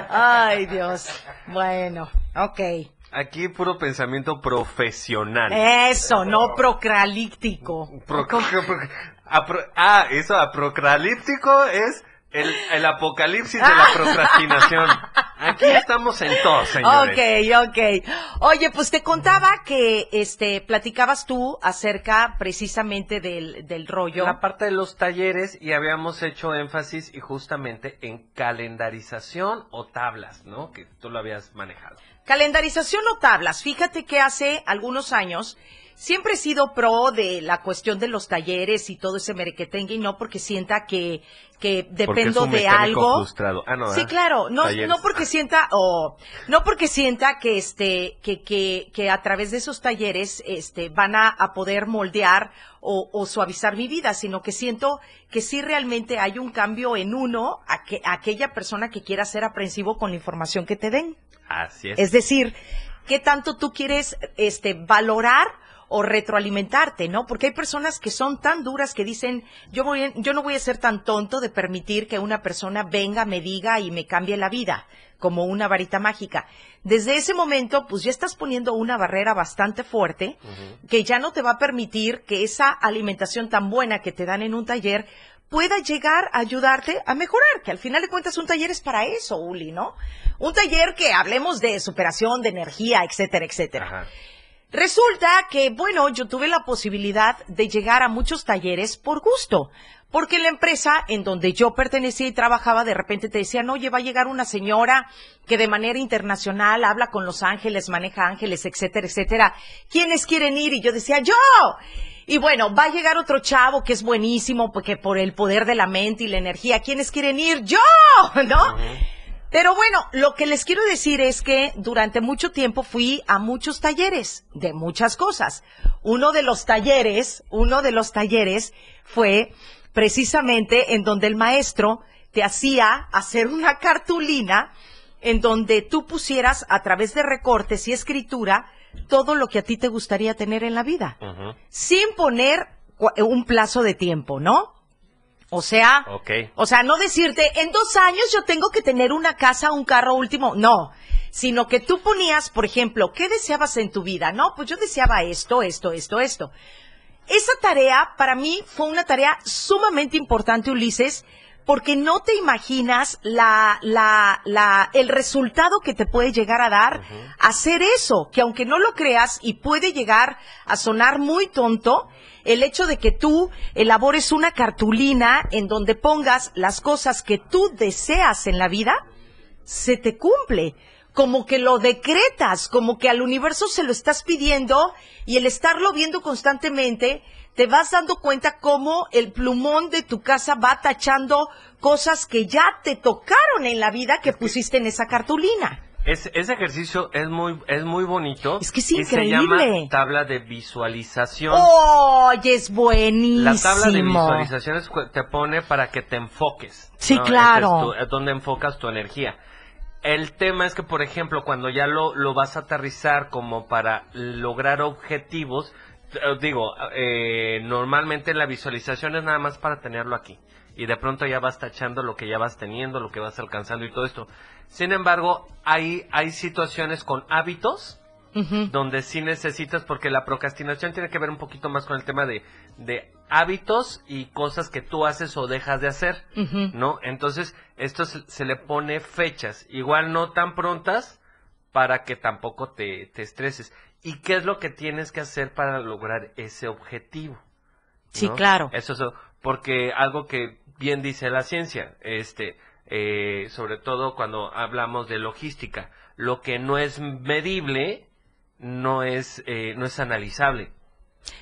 Ay, Dios. Bueno, ok. Aquí puro pensamiento profesional. Eso, no procralíptico. Pro- (laughs) ah, eso, aprocralíptico es el, el apocalipsis de la (laughs) procrastinación. Aquí estamos en todo, señores. Ok, ok. Oye, pues te contaba que este platicabas tú acerca precisamente del, del rollo. La parte de los talleres y habíamos hecho énfasis y justamente en calendarización o tablas, ¿no? Que tú lo habías manejado. Calendarización o tablas. Fíjate que hace algunos años siempre he sido pro de la cuestión de los talleres y todo ese merequetengue y no porque sienta que, que dependo de algo. Ah, no, Sí, claro, no, Talleres. no porque sienta, o no porque sienta que este, que, que, que a través de esos talleres, este, van a, a poder moldear o, o suavizar mi vida, sino que siento que sí realmente hay un cambio en uno, a que, aquella persona que quiera ser aprensivo con la información que te den. Así es. Es decir, ¿qué tanto tú quieres este, valorar o retroalimentarte, ¿no? Porque hay personas que son tan duras que dicen, yo, voy, yo no voy a ser tan tonto de permitir que una persona venga, me diga y me cambie la vida, como una varita mágica. Desde ese momento, pues ya estás poniendo una barrera bastante fuerte que ya no te va a permitir que esa alimentación tan buena que te dan en un taller pueda llegar a ayudarte a mejorar, que al final de cuentas un taller es para eso, Uli, ¿no? Un taller que hablemos de superación, de energía, etcétera, etcétera. Resulta que, bueno, yo tuve la posibilidad de llegar a muchos talleres por gusto, porque la empresa en donde yo pertenecía y trabajaba, de repente te decían, oye, va a llegar una señora que de manera internacional habla con los ángeles, maneja ángeles, etcétera, etcétera. ¿Quiénes quieren ir? Y yo decía, yo. Y bueno, va a llegar otro chavo que es buenísimo porque por el poder de la mente y la energía, ¿quiénes quieren ir? Yo, (laughs) ¿no? Pero bueno, lo que les quiero decir es que durante mucho tiempo fui a muchos talleres de muchas cosas. Uno de los talleres, uno de los talleres fue precisamente en donde el maestro te hacía hacer una cartulina en donde tú pusieras a través de recortes y escritura todo lo que a ti te gustaría tener en la vida, sin poner un plazo de tiempo, ¿no? O sea, o sea, no decirte, en dos años yo tengo que tener una casa, un carro último, no, sino que tú ponías, por ejemplo, ¿qué deseabas en tu vida? No, pues yo deseaba esto, esto, esto, esto. Esa tarea para mí fue una tarea sumamente importante, Ulises, porque no te imaginas la, la, la, el resultado que te puede llegar a dar hacer eso, que aunque no lo creas y puede llegar a sonar muy tonto, el hecho de que tú elabores una cartulina en donde pongas las cosas que tú deseas en la vida, se te cumple como que lo decretas, como que al universo se lo estás pidiendo y el estarlo viendo constantemente te vas dando cuenta cómo el plumón de tu casa va tachando cosas que ya te tocaron en la vida que pusiste en esa cartulina. Ese ejercicio es muy, es muy bonito. Es que es increíble. se llama tabla de visualización. ¡Oye, es buenísimo! La tabla de visualización te pone para que te enfoques. Sí, claro. es, donde enfocas tu energía. El tema es que, por ejemplo, cuando ya lo, lo vas a aterrizar como para lograr objetivos, eh, digo, eh, normalmente la visualización es nada más para tenerlo aquí. Y de pronto ya vas tachando lo que ya vas teniendo, lo que vas alcanzando y todo esto. Sin embargo, hay, hay situaciones con hábitos donde sí necesitas, porque la procrastinación tiene que ver un poquito más con el tema de, de hábitos y cosas que tú haces o dejas de hacer, ¿no? Entonces, esto se, le pone fechas, igual no tan prontas para que tampoco te, te estreses y qué es lo que tienes que hacer para lograr ese objetivo. Sí, claro. Eso es porque algo que bien dice la ciencia, este, eh, sobre todo cuando hablamos de logística, lo que no es medible no es eh, no es analizable.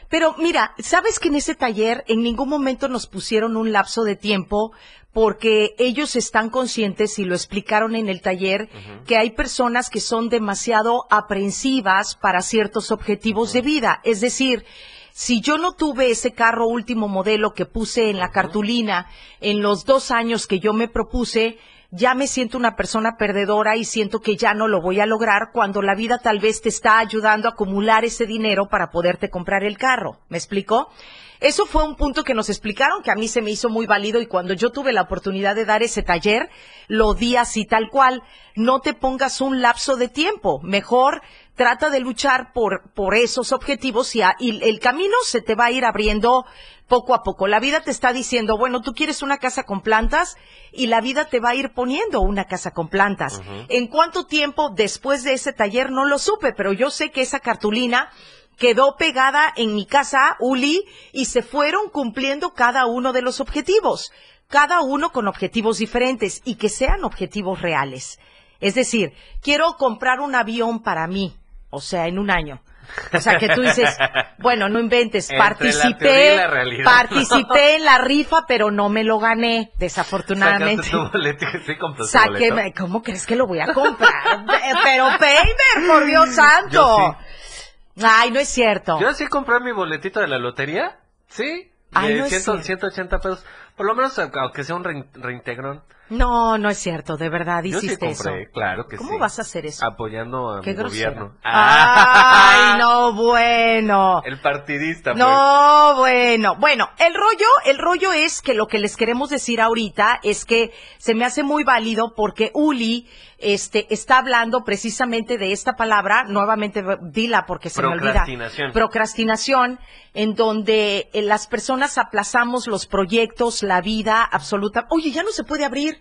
Pero mira, ¿sabes que en ese taller en ningún momento nos pusieron un lapso de tiempo porque ellos están conscientes y lo explicaron en el taller que hay personas que son demasiado aprensivas para ciertos objetivos de vida. Es decir, si yo no tuve ese carro último modelo que puse en la cartulina en los dos años que yo me propuse, ya me siento una persona perdedora y siento que ya no lo voy a lograr cuando la vida tal vez te está ayudando a acumular ese dinero para poderte comprar el carro. ¿Me explico? Eso fue un punto que nos explicaron que a mí se me hizo muy válido y cuando yo tuve la oportunidad de dar ese taller, lo di así tal cual. No te pongas un lapso de tiempo. Mejor trata de luchar por, por esos objetivos y, y el camino se te va a ir abriendo poco a poco. La vida te está diciendo, bueno, tú quieres una casa con plantas y la vida te va a ir poniendo una casa con plantas. ¿En cuánto tiempo después de ese taller? No lo supe, pero yo sé que esa cartulina quedó pegada en mi casa, Uli, y se fueron cumpliendo cada uno de los objetivos, cada uno con objetivos diferentes y que sean objetivos reales. Es decir, quiero comprar un avión para mí, o sea, en un año. O sea, que tú dices, (laughs) bueno, no inventes, participé, participé en la rifa, pero no me lo gané, desafortunadamente. (laughs) Saqué, ¿cómo crees que lo voy a comprar? (laughs) pero Paper, por Dios santo. Ay, no es cierto. Yo sí compré mi boletito de la lotería, sí, Ay, de no 180 pesos. Por lo menos, aunque sea un reintegrón. No, no es cierto, de verdad hiciste sí compré, eso. claro que ¿Cómo sí. ¿Cómo vas a hacer eso? Apoyando a Qué mi grosero. gobierno. Ay, (laughs) no, bueno. El partidista, pues. No, bueno. Bueno, el rollo, el rollo es que lo que les queremos decir ahorita es que se me hace muy válido porque Uli este, está hablando precisamente de esta palabra, nuevamente dila porque se me olvida. Procrastinación. Procrastinación, en donde eh, las personas aplazamos los proyectos, la vida absoluta. Oye, ya no se puede abrir.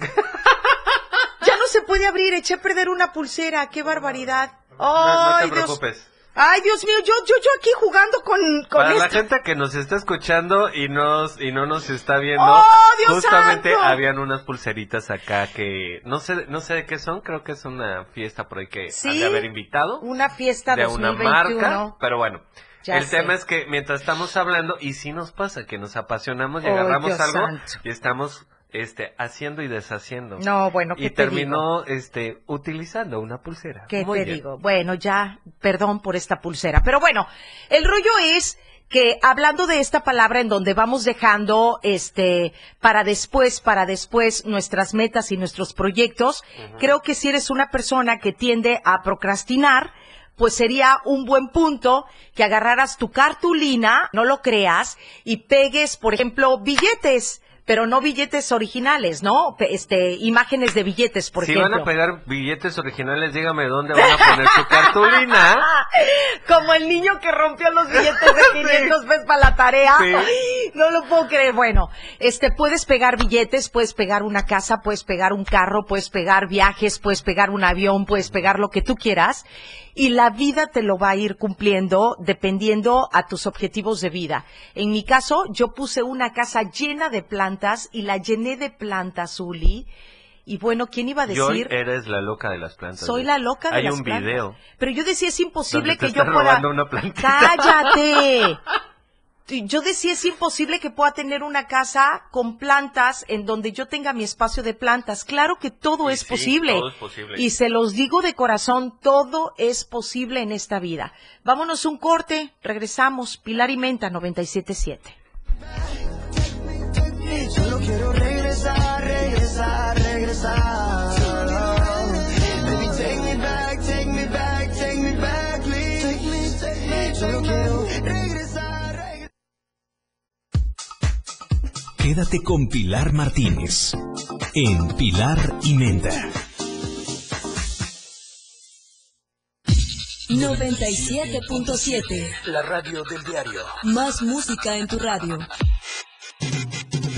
(laughs) ya no se puede abrir, eché a perder una pulsera, qué barbaridad. No, no te Ay, Dios. preocupes. Ay, Dios mío, yo, yo, yo aquí jugando con, con Para la esto. gente que nos está escuchando y nos y no nos está viendo, ¡Oh, Dios justamente santo! habían unas pulseritas acá que no sé no sé de qué son, creo que es una fiesta por ahí que Sí, han de haber invitado Una fiesta de una 2021. marca, pero bueno, Ya el sé. tema es que mientras estamos hablando, y sí nos pasa que nos apasionamos y Oh, agarramos Dios algo santo. y estamos este haciendo y deshaciendo. No, bueno, ¿qué y te terminó este utilizando una pulsera. ¿Qué Muy te bien. digo? Bueno, ya, perdón por esta pulsera. Pero bueno, el rollo es que hablando de esta palabra en donde vamos dejando este para después, para después nuestras metas y nuestros proyectos, creo que si eres una persona que tiende a procrastinar, pues sería un buen punto que agarraras tu cartulina, no lo creas, y pegues, por ejemplo, billetes, pero no billetes originales, ¿no? Este, imágenes de billetes, por si ejemplo. van a pegar billetes originales, dígame dónde van a poner su cartulina. (laughs) Como el niño que rompió los billetes de (laughs) 500 pesos para la tarea. Sí. (laughs) No lo puedo creer. Bueno, este, puedes pegar billetes, puedes pegar una casa, puedes pegar un carro, puedes pegar viajes, puedes pegar un avión, puedes pegar lo que tú quieras. Y la vida te lo va a ir cumpliendo dependiendo a tus objetivos de vida. En mi caso, yo puse una casa llena de plantas y la llené de plantas, Uli. Y bueno, ¿quién iba a decir? eres la loca de las plantas. Soy la loca de Hay las un plantas. video. Pero yo decía, es imposible que yo pueda... una. ¡Cállate! (laughs) Yo decía, es imposible que pueda tener una casa con plantas en donde yo tenga mi espacio de plantas. Claro que todo es sí, posible. todo es posible. Y se los digo de corazón, todo es posible en esta vida. Vámonos un corte, regresamos. Pilar y Menta, 97.7. Solo quiero regresar, regresar, regresar. Quédate con Pilar Martínez en Pilar y Menta. 97.7. La radio del diario. Más música en tu radio.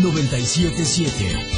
97.7.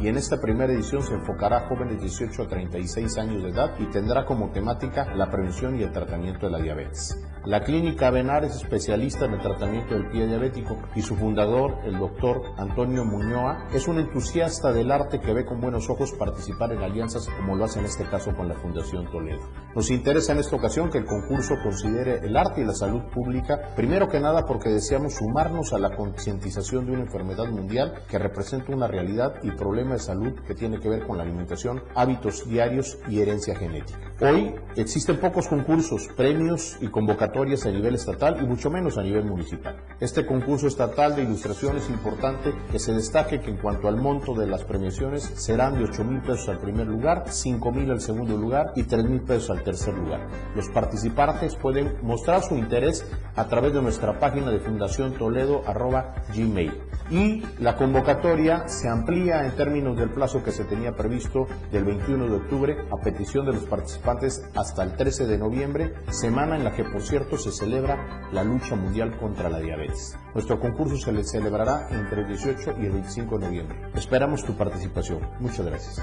y en esta primera edición se enfocará a jóvenes de 18 a 36 años de edad y tendrá como temática la prevención y el tratamiento de la diabetes. La clínica Benar es especialista en el tratamiento del pie diabético y su fundador, el doctor Antonio Muñoa, es un entusiasta del arte que ve con buenos ojos participar en alianzas como lo hace en este caso con la Fundación Toledo. Nos interesa en esta ocasión que el concurso considere el arte y la salud pública, primero que nada porque deseamos sumarnos a la concientización de una enfermedad mundial que representa una realidad y problema de salud que tiene que ver con la alimentación, hábitos diarios y herencia genética. Hoy existen pocos concursos, premios y convocatorias a nivel estatal y mucho menos a nivel municipal. Este concurso estatal de ilustración es importante que se destaque que en cuanto al monto de las premiaciones serán de 8 mil pesos al primer lugar, 5 mil al segundo lugar y 3 mil pesos al tercer lugar. Los participantes pueden mostrar su interés a través de nuestra página de Fundación Toledo arroba gmail. Y la convocatoria se amplía en términos del plazo que se tenía previsto del 21 de octubre a petición de los participantes hasta el 13 de noviembre, semana en la que por cierto se celebra la lucha mundial contra la diabetes. Nuestro concurso se le celebrará entre el 18 y el 25 de noviembre. Esperamos tu participación. Muchas gracias.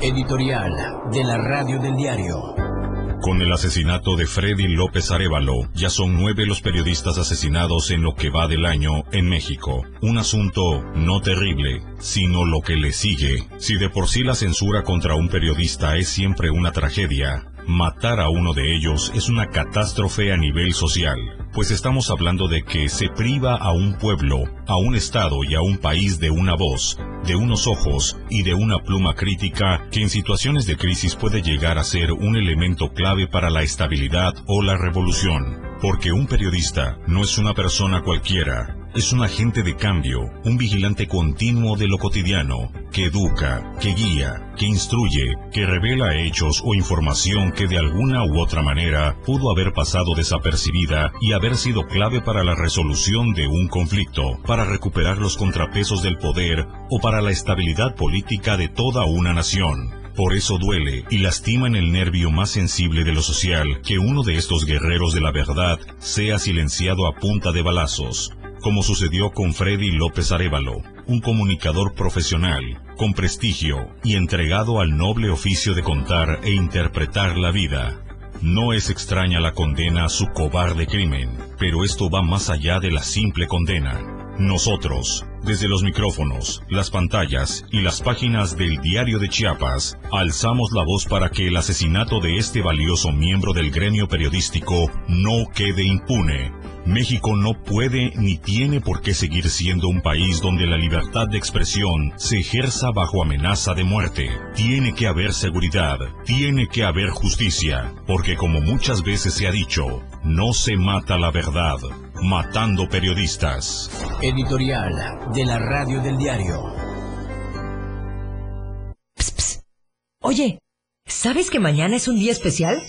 Editorial de la radio del diario. Con el asesinato de Freddy López Arevalo, ya son nueve los periodistas asesinados en lo que va del año en México. Un asunto no terrible, sino lo que le sigue. Si de por sí la censura contra un periodista es siempre una tragedia, matar a uno de ellos es una catástrofe a nivel social, pues estamos hablando de que se priva a un pueblo, a un estado y a un país de una voz, de unos ojos y de una pluma crítica que en situaciones de crisis puede llegar a ser un elemento clave para la estabilidad o la revolución. Porque un periodista no es una persona cualquiera, es un agente de cambio, un vigilante continuo de lo cotidiano, que educa, que guía, que instruye, que revela hechos o información que de alguna u otra manera pudo haber pasado desapercibida y haber sido clave para la resolución de un conflicto, para recuperar los contrapesos del poder o para la estabilidad política de toda una nación. Por eso duele y lastima en el nervio más sensible de lo social que uno de estos guerreros de la verdad sea silenciado a punta de balazos, como sucedió con Freddy López Arevalo, un comunicador profesional, con prestigio y entregado al noble oficio de contar e interpretar la vida. No es extraña la condena a su cobarde crimen, pero esto va más allá de la simple condena. Nosotros, desde los micrófonos, las pantallas y las páginas del Diario de Chiapas, alzamos la voz para que el asesinato de este valioso miembro del gremio periodístico no quede impune. México no puede ni tiene por qué seguir siendo un país donde la libertad de expresión se ejerza bajo amenaza de muerte. Tiene que haber seguridad, tiene que haber justicia, porque como muchas veces se ha dicho, no se mata la verdad, matando periodistas. Editorial de la Radio del Diario. Oye, ¿sabes que mañana es un día especial?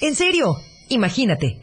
En serio, imagínate.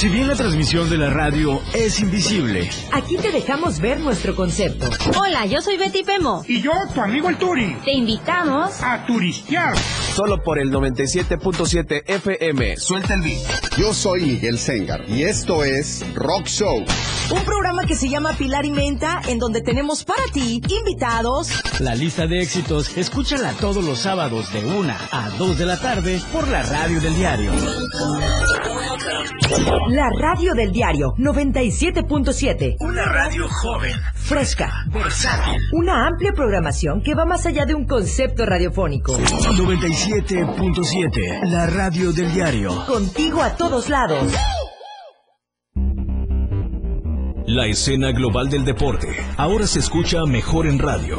Si bien la transmisión de la radio es invisible, Aquí te dejamos ver nuestro concepto. Hola, yo soy Betty Pemo. Y yo, tu amigo el Turi. Te invitamos a turistear. Solo por el 97.7 FM. Suelta el beat. Yo soy Miguel Sengar y esto es Rock Show. Un programa que se llama Pilar y Menta, en donde tenemos para ti invitados. la lista de éxitos, escúchala todos los sábados de 1 a 2 de la tarde por la radio del diario. La radio del diario 97.7. Una radio joven, Fresca. versátil. Una amplia programación que va más allá de un concepto radiofónico. 97.7, la radio del diario. Contigo a todos lados. La escena global del deporte ahora se escucha mejor en radio.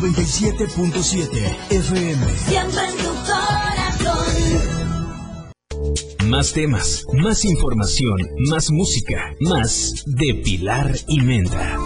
97.7 FM. Siempre en tu corazón. Más temas, más información, más música, más de Pilar y Menta.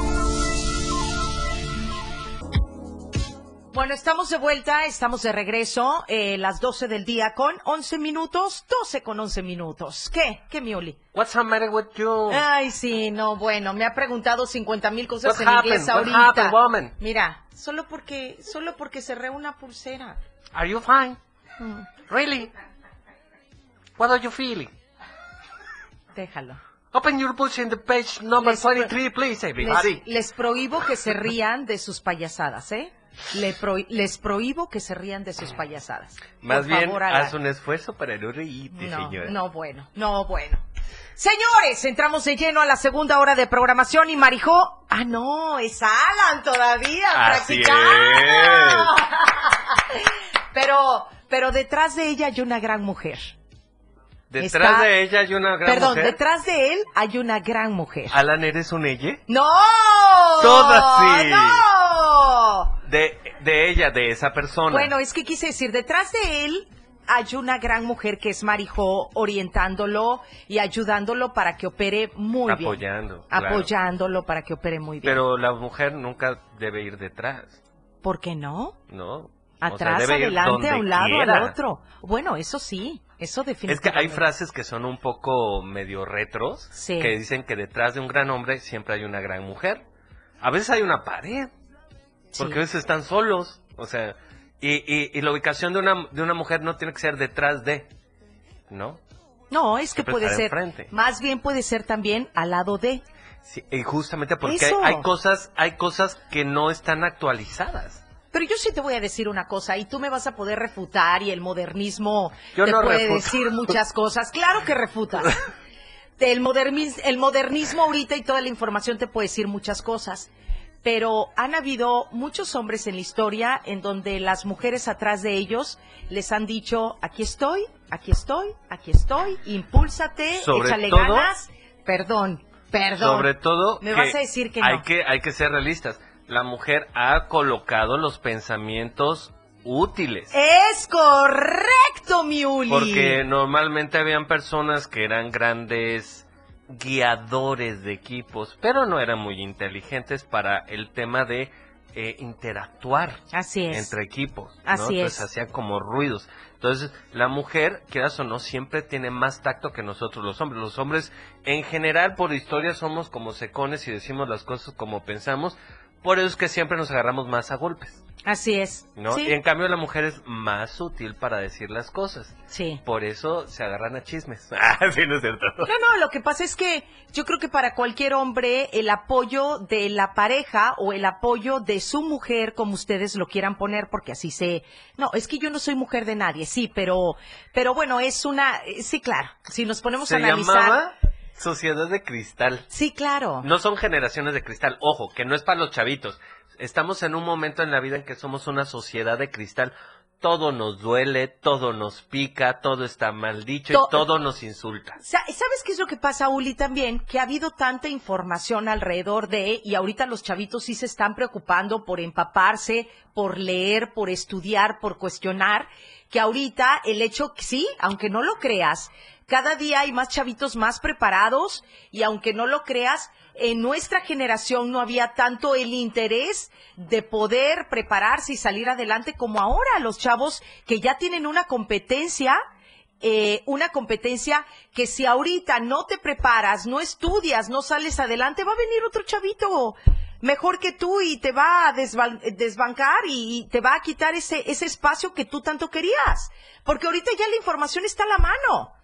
Estamos de vuelta, estamos de regreso, eh, las 12 del día con 11 minutos, 12 con 11 minutos. ¿Qué? ¿Qué, Mioli? What's the matter with you? Ay, sí, no, bueno, me ha preguntado 50 mil cosas What en happened? inglés What ahorita. happened, woman? Mira, solo porque, solo porque cerré una pulsera. Are you fine? Mm, Really? What are you feeling? déjalo. Open your books in the page number Les pro- 23, please, everybody. Les, les prohíbo que se rían de sus payasadas, ¿eh? Le pro- les prohíbo que se rían de sus payasadas. Más Por bien, favor, haz un esfuerzo para no reírte, No, señora. no, bueno, no, bueno. Señores, entramos de lleno a la segunda hora de programación y Marijó. Ah, no, es Alan todavía, Así practicando. (laughs) Pero, pero detrás de ella hay una gran mujer. Detrás Está- de ella hay una gran Perdón, mujer. detrás de él hay una gran mujer. Alan, ¿eres un ella? ¡No! Todas sí. ¡No! De, de ella, de esa persona. Bueno, es que quise decir, detrás de él hay una gran mujer que es Marijo orientándolo y ayudándolo para que opere muy bien. apoyando. claro. Apoyándolo para que opere muy bien. Pero la mujer nunca debe ir detrás, ¿Por qué no? ¿no? O sea, Atrás, debe ir adelante, donde a un lado, quiera. al otro. Bueno, eso sí, eso Es que hay frases que son un poco medio retros, Sí. que dicen que detrás de un gran hombre siempre hay una gran mujer. A veces hay una pared, porque Sí. a veces están solos, o sea, y, y, y la ubicación de una, de una mujer no tiene que ser detrás de, ¿no? No, es que puede ser, enfrente. más bien puede ser también al lado de. Sí, y justamente porque hay cosas, hay cosas que no están actualizadas. Pero yo sí te voy a decir una cosa y tú me vas a poder refutar y el modernismo Yo te no puede refuto. decir muchas cosas. Claro que refutas. (laughs) El, modernis- el modernismo ahorita y toda la información te puede decir muchas cosas. Pero han habido muchos hombres en la historia en donde las mujeres atrás de ellos les han dicho, aquí estoy, aquí estoy, aquí estoy, impúlsate, Sobre échale todo- ganas. Perdón, perdón. Sobre todo, Me vas a decir que no. hay que hay que ser realistas. La mujer ha colocado los pensamientos útiles. Es correcto, mi Uli. Porque normalmente habían personas que eran grandes guiadores de equipos, pero no eran muy inteligentes para el tema de eh, interactuar Así es. entre equipos. ¿no? Así Entonces es. hacían como ruidos. Entonces, la mujer, quieras o no, siempre tiene más tacto que nosotros los hombres. Los hombres, en general, por historia, somos como secones y decimos las cosas como pensamos. Por eso es que siempre nos agarramos más a golpes. Así es. ¿no? Sí. Y en cambio la mujer es más sutil para decir las cosas. Sí. Por eso se agarran a chismes. (laughs) Ah, sí, no es cierto. No, no, lo que pasa es que yo creo que para cualquier hombre el apoyo de la pareja o el apoyo de su mujer, como ustedes lo quieran poner, porque así se... No, es que yo no soy mujer de nadie, sí, pero, pero bueno, es una... eh, Sí, claro, si nos ponemos Se a analizar... llamaba Sociedad de Cristal. Sí, claro. No son generaciones de cristal. Ojo, que no es para los chavitos. Estamos en un momento en la vida en que somos una sociedad de cristal. Todo nos duele, todo nos pica, todo está mal dicho To- y todo nos insulta. Sa- ¿Sabes qué es lo que pasa, Uli, también? Que ha habido tanta información alrededor de, y ahorita los chavitos sí se están preocupando por empaparse, por leer, por estudiar, por cuestionar, que ahorita el hecho, sí, aunque no lo creas, cada día hay más chavitos más preparados y aunque no lo creas, en nuestra generación no había tanto el interés de poder prepararse y salir adelante como ahora los chavos que ya tienen una competencia eh, una competencia que si ahorita no te preparas, no estudias, no sales adelante, va a venir otro chavito mejor que tú y te va a desbancar y, y te va a quitar ese, ese espacio que tú tanto querías. Porque ahorita ya la información está a la mano.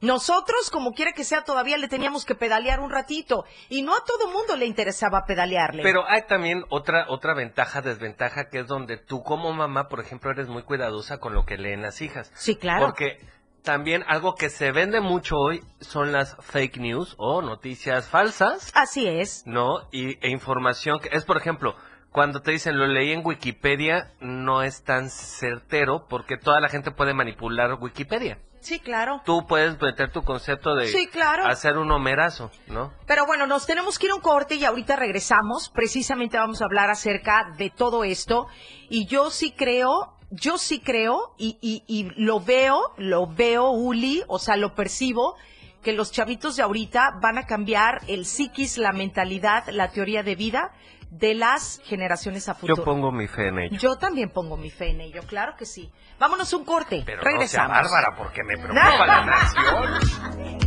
Nosotros, como quiera que sea, todavía le teníamos que pedalear un ratito. Y no a todo mundo le interesaba pedalearle. Pero hay también otra otra ventaja, desventaja, que es donde tú como mamá, por ejemplo, eres muy cuidadosa con lo que leen las hijas. Sí, claro. Porque también algo que se vende mucho hoy son las fake news o noticias falsas, Así es. ¿no? Y, e información que es, por ejemplo, cuando te dicen lo leí en Wikipedia, no es tan certero porque toda la gente puede manipular Wikipedia. Sí, claro. Tú puedes meter tu concepto de Sí, claro. hacer un homerazo, ¿no? Pero bueno, nos tenemos que ir a un corte y ahorita regresamos. Precisamente vamos a hablar acerca de todo esto. Y yo sí creo, yo sí creo, y, y, y lo veo, lo veo, Uli, o sea, lo percibo, que los chavitos de ahorita van a cambiar el psiquis, la mentalidad, la teoría de vida de las generaciones a futuro. Yo pongo mi fe en ello. Yo también pongo mi fe en ello, claro que sí. Vámonos a un corte. Pero regresamos. no sea bárbara porque me preocupa la nación.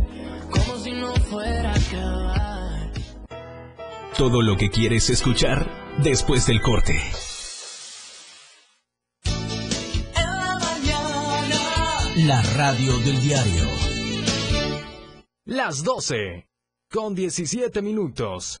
Como si no fuera a acabar. Todo lo que quieres escuchar después del corte. La radio del diario. Las 12. Con 17 minutos.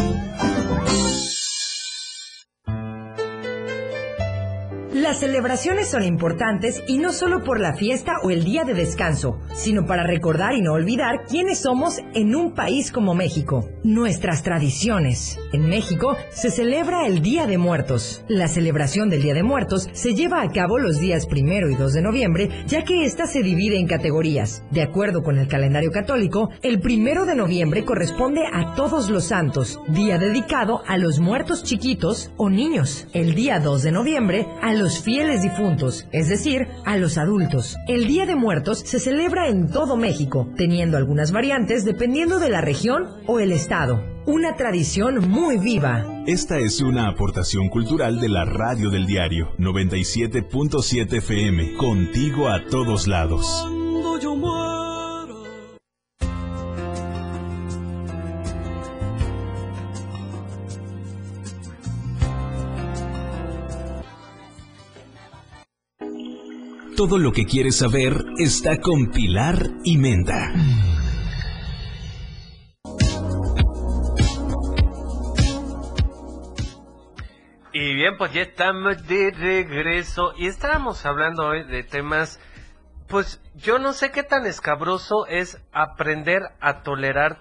Las celebraciones son importantes y no solo por la fiesta o el día de descanso, sino para recordar y no olvidar quiénes somos en un país como México. Nuestras tradiciones. En México se celebra el Día de Muertos. La celebración del Día de Muertos se lleva a cabo los días primero y 2 de noviembre, ya que ésta se divide en categorías. De acuerdo con el calendario católico, el primero de noviembre corresponde a Todos los Santos, día dedicado a los muertos chiquitos o niños. El día 2 de noviembre a los fieles difuntos, es decir, a los adultos. El Día de Muertos se celebra en todo México, teniendo algunas variantes dependiendo de la región o el estado. Una tradición muy viva. Esta es una aportación cultural de la radio del diario 97.7 FM, contigo a todos lados. Todo lo que quieres saber está con Pilar y Menda. Y bien, pues ya estamos de regreso y estábamos hablando hoy de temas, pues yo no sé qué tan escabroso es aprender a tolerar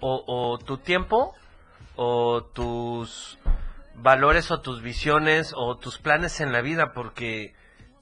o, o tu tiempo o tus valores o tus visiones o tus planes en la vida, porque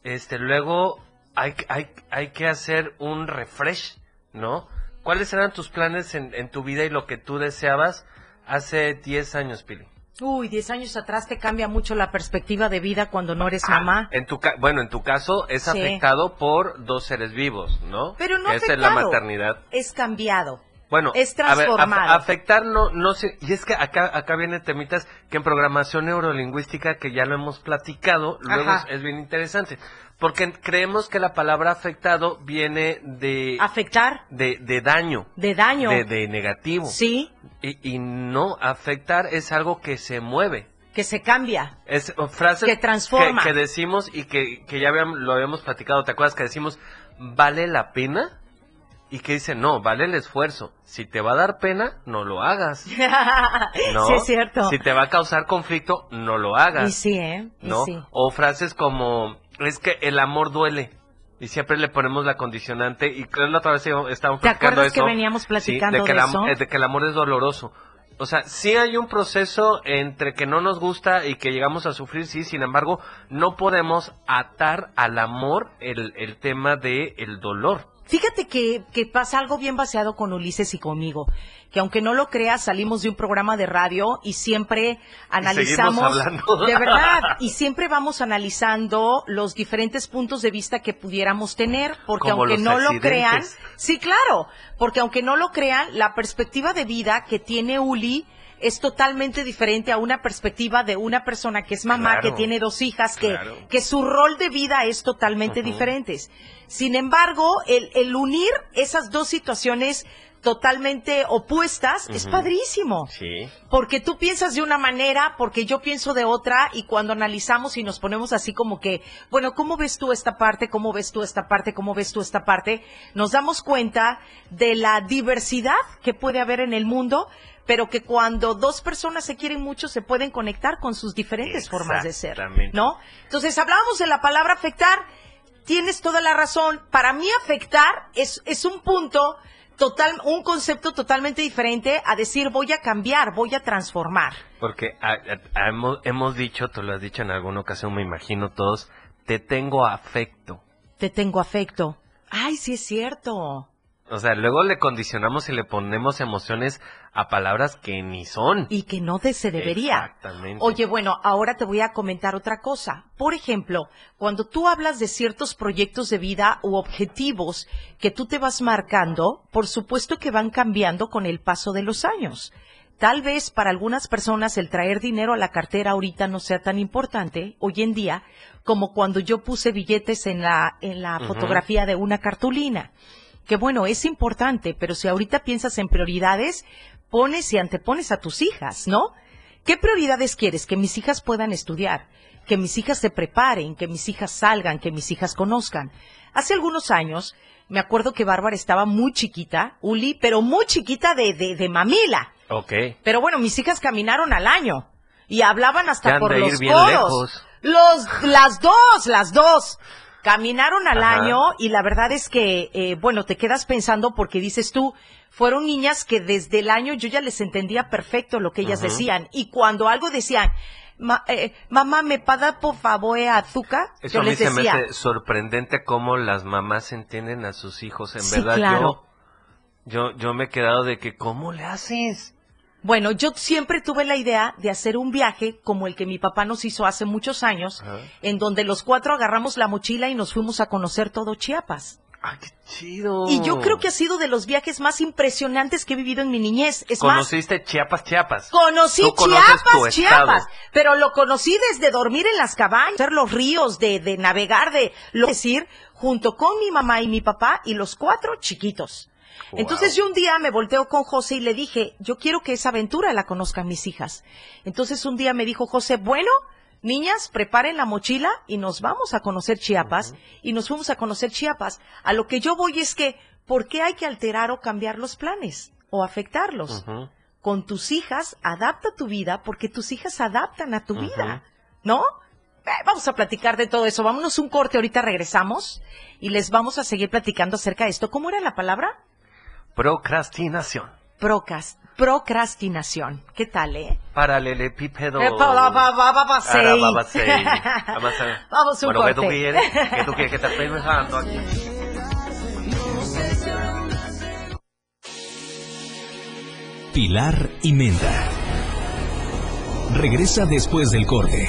este luego hay, hay, hay que hacer un refresh, ¿no? ¿Cuáles eran tus planes en, en tu vida y lo que tú deseabas hace 10 años, Pili? Uy, 10 años atrás te cambia mucho la perspectiva de vida cuando no eres Ah, mamá. En tu ca- bueno, en tu caso es Sí. afectado por dos seres vivos, ¿no? Pero no es la maternidad. Es cambiado. Bueno, Es a ver, af- transformado. afectar no, no sé, y es que acá, acá vienen temitas que en programación neurolingüística, que ya lo hemos platicado, luego Ajá. es, bien interesante, porque creemos que la palabra afectado viene de... Afectar. De, de daño. De daño. De, de negativo. Sí. Y, y no, afectar es algo que se mueve. Que se cambia. Es frases Que transforma. que, que decimos y que, que ya habíamos- lo habíamos platicado. ¿Te acuerdas que decimos, vale la pena? Y que dice, no, vale el esfuerzo. Si te va a dar pena, no lo hagas. (laughs) ¿no? Sí, es cierto. Si te va a causar conflicto, no lo hagas. Y sí, ¿eh? Y ¿no? sí. O frases como, es que el amor duele. Y siempre le ponemos la condicionante. Y creo que la otra vez estábamos ¿Te platicando acuerdas que veníamos Sí, platicando de, que de el eso? de que el amor es doloroso. O sea, sí hay un proceso entre que no nos gusta y que llegamos a sufrir, sí, sin embargo, no podemos atar al amor el, el tema de el dolor. Fíjate que, que pasa algo bien baseado con Ulises y conmigo, que aunque no lo creas, salimos de un programa de radio y siempre analizamos, de verdad, y siempre vamos analizando los diferentes puntos de vista que pudiéramos tener, porque Como aunque no lo crean, sí, claro, porque aunque no lo crean, la perspectiva de vida que tiene Uli es totalmente diferente a una perspectiva de una persona que es mamá, Claro. que tiene dos hijas, que, Claro. que su rol de vida es totalmente diferente. Sin embargo, el, el unir esas dos situaciones totalmente opuestas es padrísimo. Sí. Porque tú piensas de una manera, porque yo pienso de otra, y cuando analizamos y nos ponemos así como que, bueno, ¿cómo ves tú esta parte? ¿Cómo ves tú esta parte? ¿Cómo ves tú esta parte? Nos damos cuenta de la diversidad que puede haber en el mundo, pero que cuando dos personas se quieren mucho se pueden conectar con sus diferentes formas de ser. ¿no? Entonces hablábamos de la palabra afectar. tienes toda la razón. Para mí afectar es, es un punto total, un concepto totalmente diferente a decir voy a cambiar, voy a transformar. Porque a- a- hemos, hemos dicho, tú lo has dicho en alguna ocasión, me imagino todos, te tengo afecto. Te tengo afecto. Ay, sí es cierto. O sea, luego le condicionamos y le ponemos emociones a palabras que ni son. Y que no de- se debería. Exactamente. Oye, bueno, ahora te voy a comentar otra cosa. Por ejemplo, cuando tú hablas de ciertos proyectos de vida u objetivos que tú te vas marcando, por supuesto que van cambiando con el paso de los años. Tal vez para algunas personas el traer dinero a la cartera ahorita no sea tan importante hoy en día como cuando yo puse billetes en la, en la fotografía de una cartulina. Que bueno, es importante, pero si ahorita piensas en prioridades, pones y antepones a tus hijas, ¿no? ¿Qué prioridades quieres? Que mis hijas puedan estudiar, que mis hijas se preparen, que mis hijas salgan, que mis hijas conozcan. Hace algunos años, me acuerdo que Bárbara estaba muy chiquita, Uli, pero muy chiquita de, de, de mamila. Ok. Pero bueno, mis hijas caminaron al año y hablaban hasta por los codos. Los, las dos, las dos. Caminaron al Ajá. año y la verdad es que, eh, bueno, te quedas pensando porque dices tú, fueron niñas que desde el año yo ya les entendía perfecto lo que ellas decían. Y cuando algo decían, "Ma- eh, mamá, ¿me pada por favor eh, azúcar? Eso yo a mí les se me hace sorprendente cómo las mamás entienden a sus hijos. En Sí, verdad, claro. yo, yo, yo me he quedado de que, ¿cómo le haces? Bueno, yo siempre tuve la idea de hacer un viaje como el que mi papá nos hizo hace muchos años, en donde los cuatro agarramos la mochila y nos fuimos a conocer todo Chiapas. Chido. Y yo creo que ha sido de los viajes más impresionantes que he vivido en mi niñez. Es más, Conociste Chiapas, Chiapas. conocí Chiapas. Chiapas, pero lo conocí desde dormir en las cabañas, ver los ríos, de, de navegar, de lo decir, junto con mi mamá y mi papá y los cuatro chiquitos. Entonces yo un día me volteo con José y le dije, yo quiero que esa aventura la conozcan mis hijas. Entonces un día me dijo José, bueno, niñas, preparen la mochila y nos vamos a conocer Chiapas. Y nos fuimos a conocer Chiapas. A lo que yo voy es que, ¿por qué hay que alterar o cambiar los planes? O afectarlos. Con tus hijas, adapta tu vida porque tus hijas adaptan a tu vida. ¿No? Eh, vamos a platicar de todo eso. Vámonos un corte, ahorita regresamos y les vamos a seguir platicando acerca de esto. ¿Cómo era la palabra? Procrastinación. Procas, procrastinación. ¿Qué tal, eh? Paralelepípedo. Vamos a- Vamos un bueno, ¿qué tú corte. quieres? ¿Qué tú quieres que te estoy dejando aquí? Pilar y Menda. Regresa después del corte.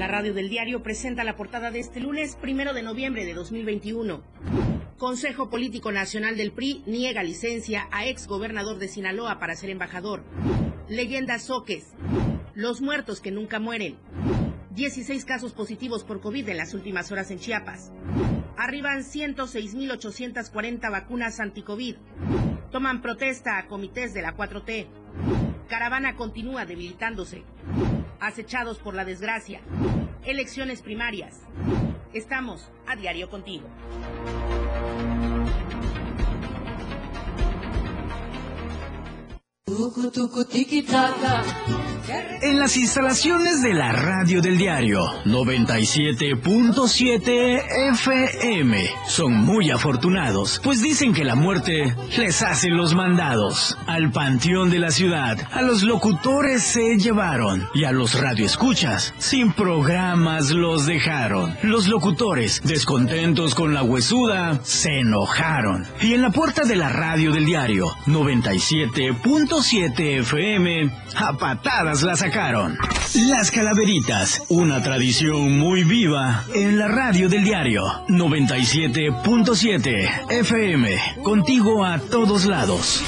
La radio del diario presenta la portada de este lunes, primero de noviembre de 2021. Consejo Político Nacional del PRI niega licencia a ex gobernador de Sinaloa para ser embajador. Leyenda Soques. Los muertos que nunca mueren. 16 casos positivos por COVID en las últimas horas en Chiapas. Arriban 106.840 vacunas anticovid. Toman protesta a comités de la 4T. Caravana continúa debilitándose. Acechados por la desgracia. Elecciones primarias. Estamos a diario contigo. En las instalaciones de la radio del diario 97.7 FM son muy afortunados, pues dicen que la muerte les hace los mandados. Al panteón de la ciudad, a los locutores se llevaron y a los radioescuchas sin programas los dejaron. Los locutores, descontentos con la huesuda, se enojaron. Y en la puerta de la radio del diario 97.7 FM, a patadas la sacaron. Las calaveritas, una tradición muy viva en la radio del diario 97.7 FM, contigo a todos lados.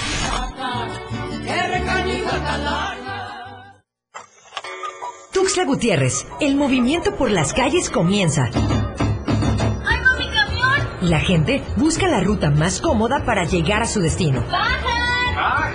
Tuxtla Gutiérrez, el movimiento por las calles comienza. Y la gente busca la ruta más cómoda para llegar a su destino. ¡Baja,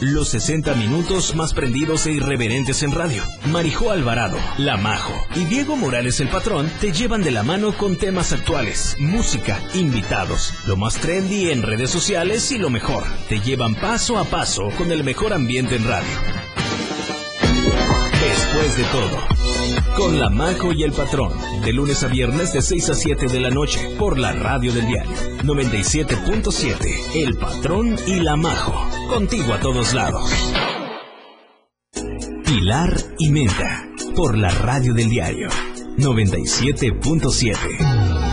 Los 60 minutos más prendidos e irreverentes en radio. Marijo Alvarado, La Majo y Diego Morales el Patrón te llevan de la mano con temas actuales, música, invitados, lo más trendy en redes sociales y lo mejor. Te llevan paso a paso con el mejor ambiente en radio. Después de todo, con La Majo y el Patrón, de lunes a viernes de 6 a 7 de la noche, por la radio del diario 97.7, El Patrón y La Majo, contigo a todos lados. Pilar y Menta, por la radio del diario 97.7.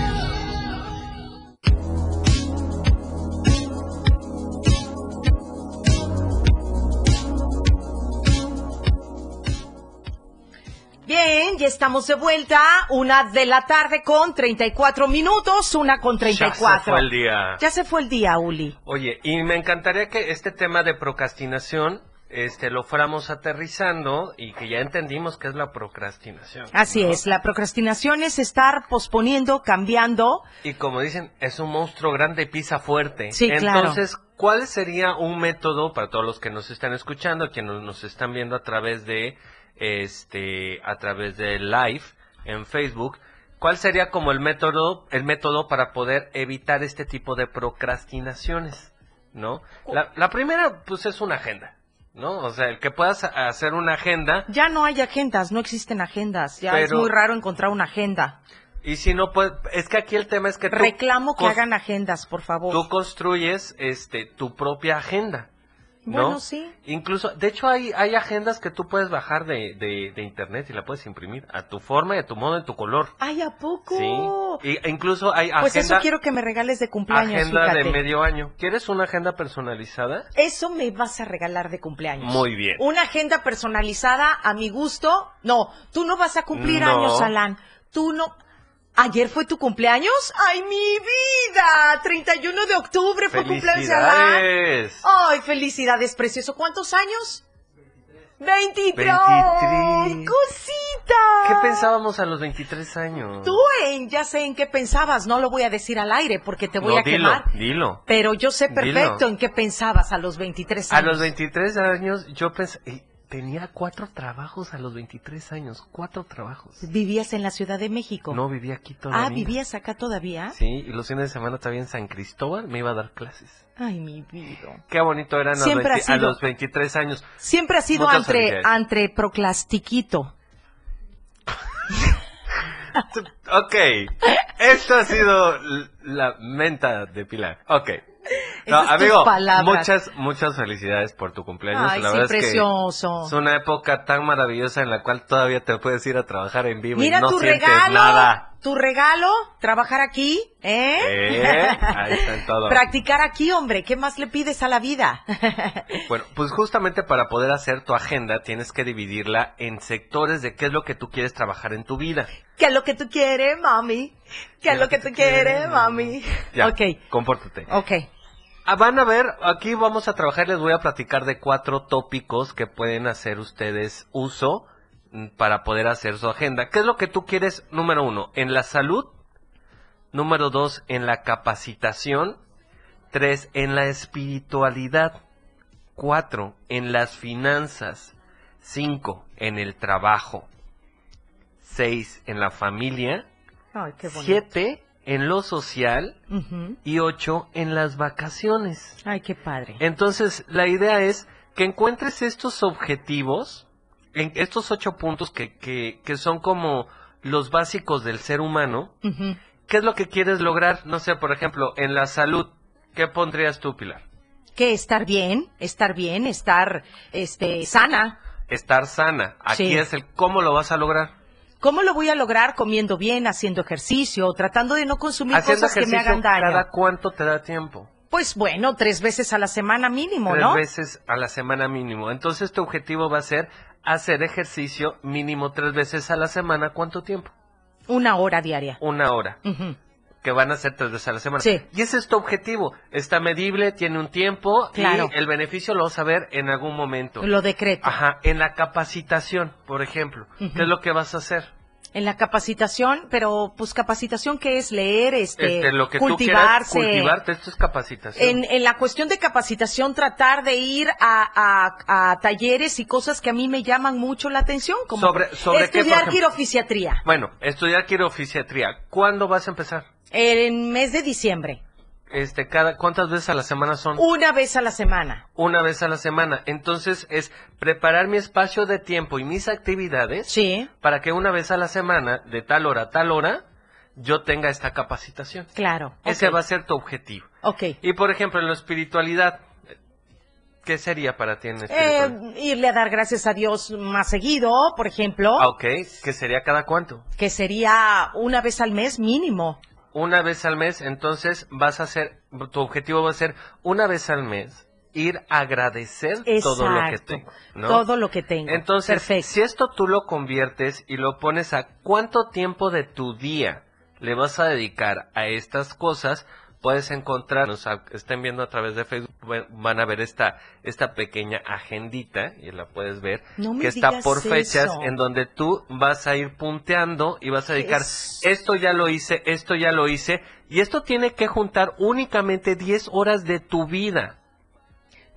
estamos de vuelta. Una de la tarde con 34 minutos, una con 34. Ya se fue el día. Ya se fue el día, Uli. Oye, y me encantaría que este tema de procrastinación este lo fuéramos aterrizando y que ya entendimos qué es la procrastinación. Así ¿no? es, la procrastinación es estar posponiendo, cambiando. Y como dicen, es un monstruo grande y pisa fuerte. Sí, claro. Entonces, ¿cuál sería un método para todos los que nos están escuchando, que nos, nos están viendo a través de este a través de live en Facebook? ¿Cuál sería como el método el método para poder evitar este tipo de procrastinaciones, ¿no? La, la primera pues es una agenda. ¿No? O sea, el que puedas hacer una agenda Ya no hay agendas, no existen agendas. Ya es muy raro encontrar una agenda. y si no pues es que aquí el tema es que tú Reclamo que hagan agendas, por favor. tú construyes este tu propia agenda. ¿No? Bueno, sí. Incluso, de hecho hay, hay agendas que tú puedes bajar de, de, de internet y la puedes imprimir a tu forma y a tu modo, en tu color. Ay, ¿a poco? Sí. Y, e incluso hay Pues eso quiero que me regales de cumpleaños, agenda de medio año. ¿Quieres una agenda personalizada? Eso me vas a regalar de cumpleaños. Muy bien. Una agenda personalizada a mi gusto. No, tú no vas a cumplir No. años, Alan. Tú no. ¿Ayer fue tu cumpleaños? ¡Ay, mi vida! 31 de octubre fue cumpleaños de. ¡Ay, felicidades, precioso! ¿Cuántos años? 23. 23. ¡Cosita! ¿Qué pensábamos a los 23 años? Tú en, ya sé en qué pensabas, no lo voy a decir al aire porque te voy no, a dilo, quemar. dilo. Pero yo sé perfecto Dilo. en qué pensabas a los 23 A años. los 23 años yo pensé... Tenía cuatro trabajos a los 23 años. Cuatro trabajos. ¿Vivías en la Ciudad de México? No vivía aquí todavía. Ah, ¿vivías acá todavía? Sí, y los fines de semana todavía en San Cristóbal me iba a dar clases. Ay, mi vida. Qué bonito eran a los, Siempre 20 ha a los 23 años. Siempre ha sido entre, entre proclastiquito. (laughs) Ok, esto ha sido la menta de Pilar. Ok. No, amigo, muchas, muchas felicidades por tu cumpleaños. Ay, la sí, verdad precioso. es que es una época tan maravillosa en la cual todavía te puedes ir a trabajar en vivo Mira y no tu sientes regalo. nada. Tu regalo, trabajar aquí, ¿eh? ¿Eh? Ahí está en todo. (laughs) Practicar aquí, hombre. ¿Qué más le pides a la vida? (laughs) Bueno, pues justamente para poder hacer tu agenda tienes que dividirla en sectores de qué es lo que tú quieres trabajar en tu vida. ¿Qué es lo que tú quieres, mami? ¿Qué es lo que tú quieres, mami? Ya, Ok, compórtate. ok. Ah, van a ver, aquí vamos a trabajar, les voy a platicar de cuatro tópicos que pueden hacer ustedes uso mm, para poder hacer su agenda. ¿Qué es lo que tú quieres? Número uno, en la salud. Número dos, en la capacitación. Tres, en la espiritualidad. Cuatro, en las finanzas. Cinco, en el trabajo. Seis, en la familia. Ay, qué bonito. Siete, en lo social. Y ocho, en las vacaciones. Ay, qué padre. Entonces, la idea es que encuentres estos objetivos, en estos ocho puntos que, que, que son como los básicos del ser humano. ¿Qué es lo que quieres lograr? No sé, por ejemplo, en la salud, ¿qué pondrías tú, Pilar? Que estar bien, estar bien, estar este sana. Estar sana. Aquí Sí. es el cómo lo vas a lograr. ¿Cómo lo voy a lograr? Comiendo bien, haciendo ejercicio, tratando de no consumir Haciendo cosas que me hagan daño. ¿cada cuánto te da tiempo? Pues bueno, tres veces a la semana mínimo, Tres ¿no? veces a la semana mínimo. Entonces, tu objetivo va a ser hacer ejercicio mínimo tres veces a la semana. ¿Cuánto tiempo? Una hora diaria. Una hora. Ujú. Que van a ser tres veces a la semana. Sí. Y ese es tu objetivo. Está medible, tiene un tiempo Claro. y el beneficio lo vas a ver en algún momento. Lo decreto. Ajá, en la capacitación, por ejemplo. ¿Qué es lo que vas a hacer? En la capacitación, pero pues capacitación que es leer, este, Este, lo que tú quieras cultivarse. cultivarte, esto es capacitación. En, en la cuestión de capacitación, tratar de ir a, a- a talleres y cosas que a mí me llaman mucho la atención, como Sobre- sobre qué, estudiar ejemplo? quirofisiatría Bueno, estudiar quirofisiatría. ¿Cuándo vas a empezar? En mes de diciembre, Este, cada, ¿cuántas veces a la semana son? una vez a la semana. Una vez a la semana. Entonces es preparar mi espacio de tiempo y mis actividades para que una vez a la semana, de tal hora a tal hora, yo tenga esta capacitación. Claro. Ese va a ser tu objetivo. Ok. Y por ejemplo, en la espiritualidad, ¿qué sería para ti en? Eh, irle a dar gracias a Dios más seguido, por ejemplo, Ah, ok, ¿qué sería cada cuánto? que sería una vez al mes mínimo. Una vez al mes, entonces vas a hacer, tu objetivo va a ser una vez al mes ir a agradecer todo lo que tengo. ¿no? Todo lo que tengo. Entonces, Perfecto. si esto tú lo conviertes y lo pones a cuánto tiempo de tu día le vas a dedicar a estas cosas, puedes encontrar, nos estén viendo a través de Facebook, van a ver esta, esta pequeña agendita, y la puedes ver, No que está por fechas, en donde tú vas a ir punteando y vas a dedicar, Es- esto ya lo hice, esto ya lo hice, y esto tiene que juntar únicamente 10 horas de tu vida.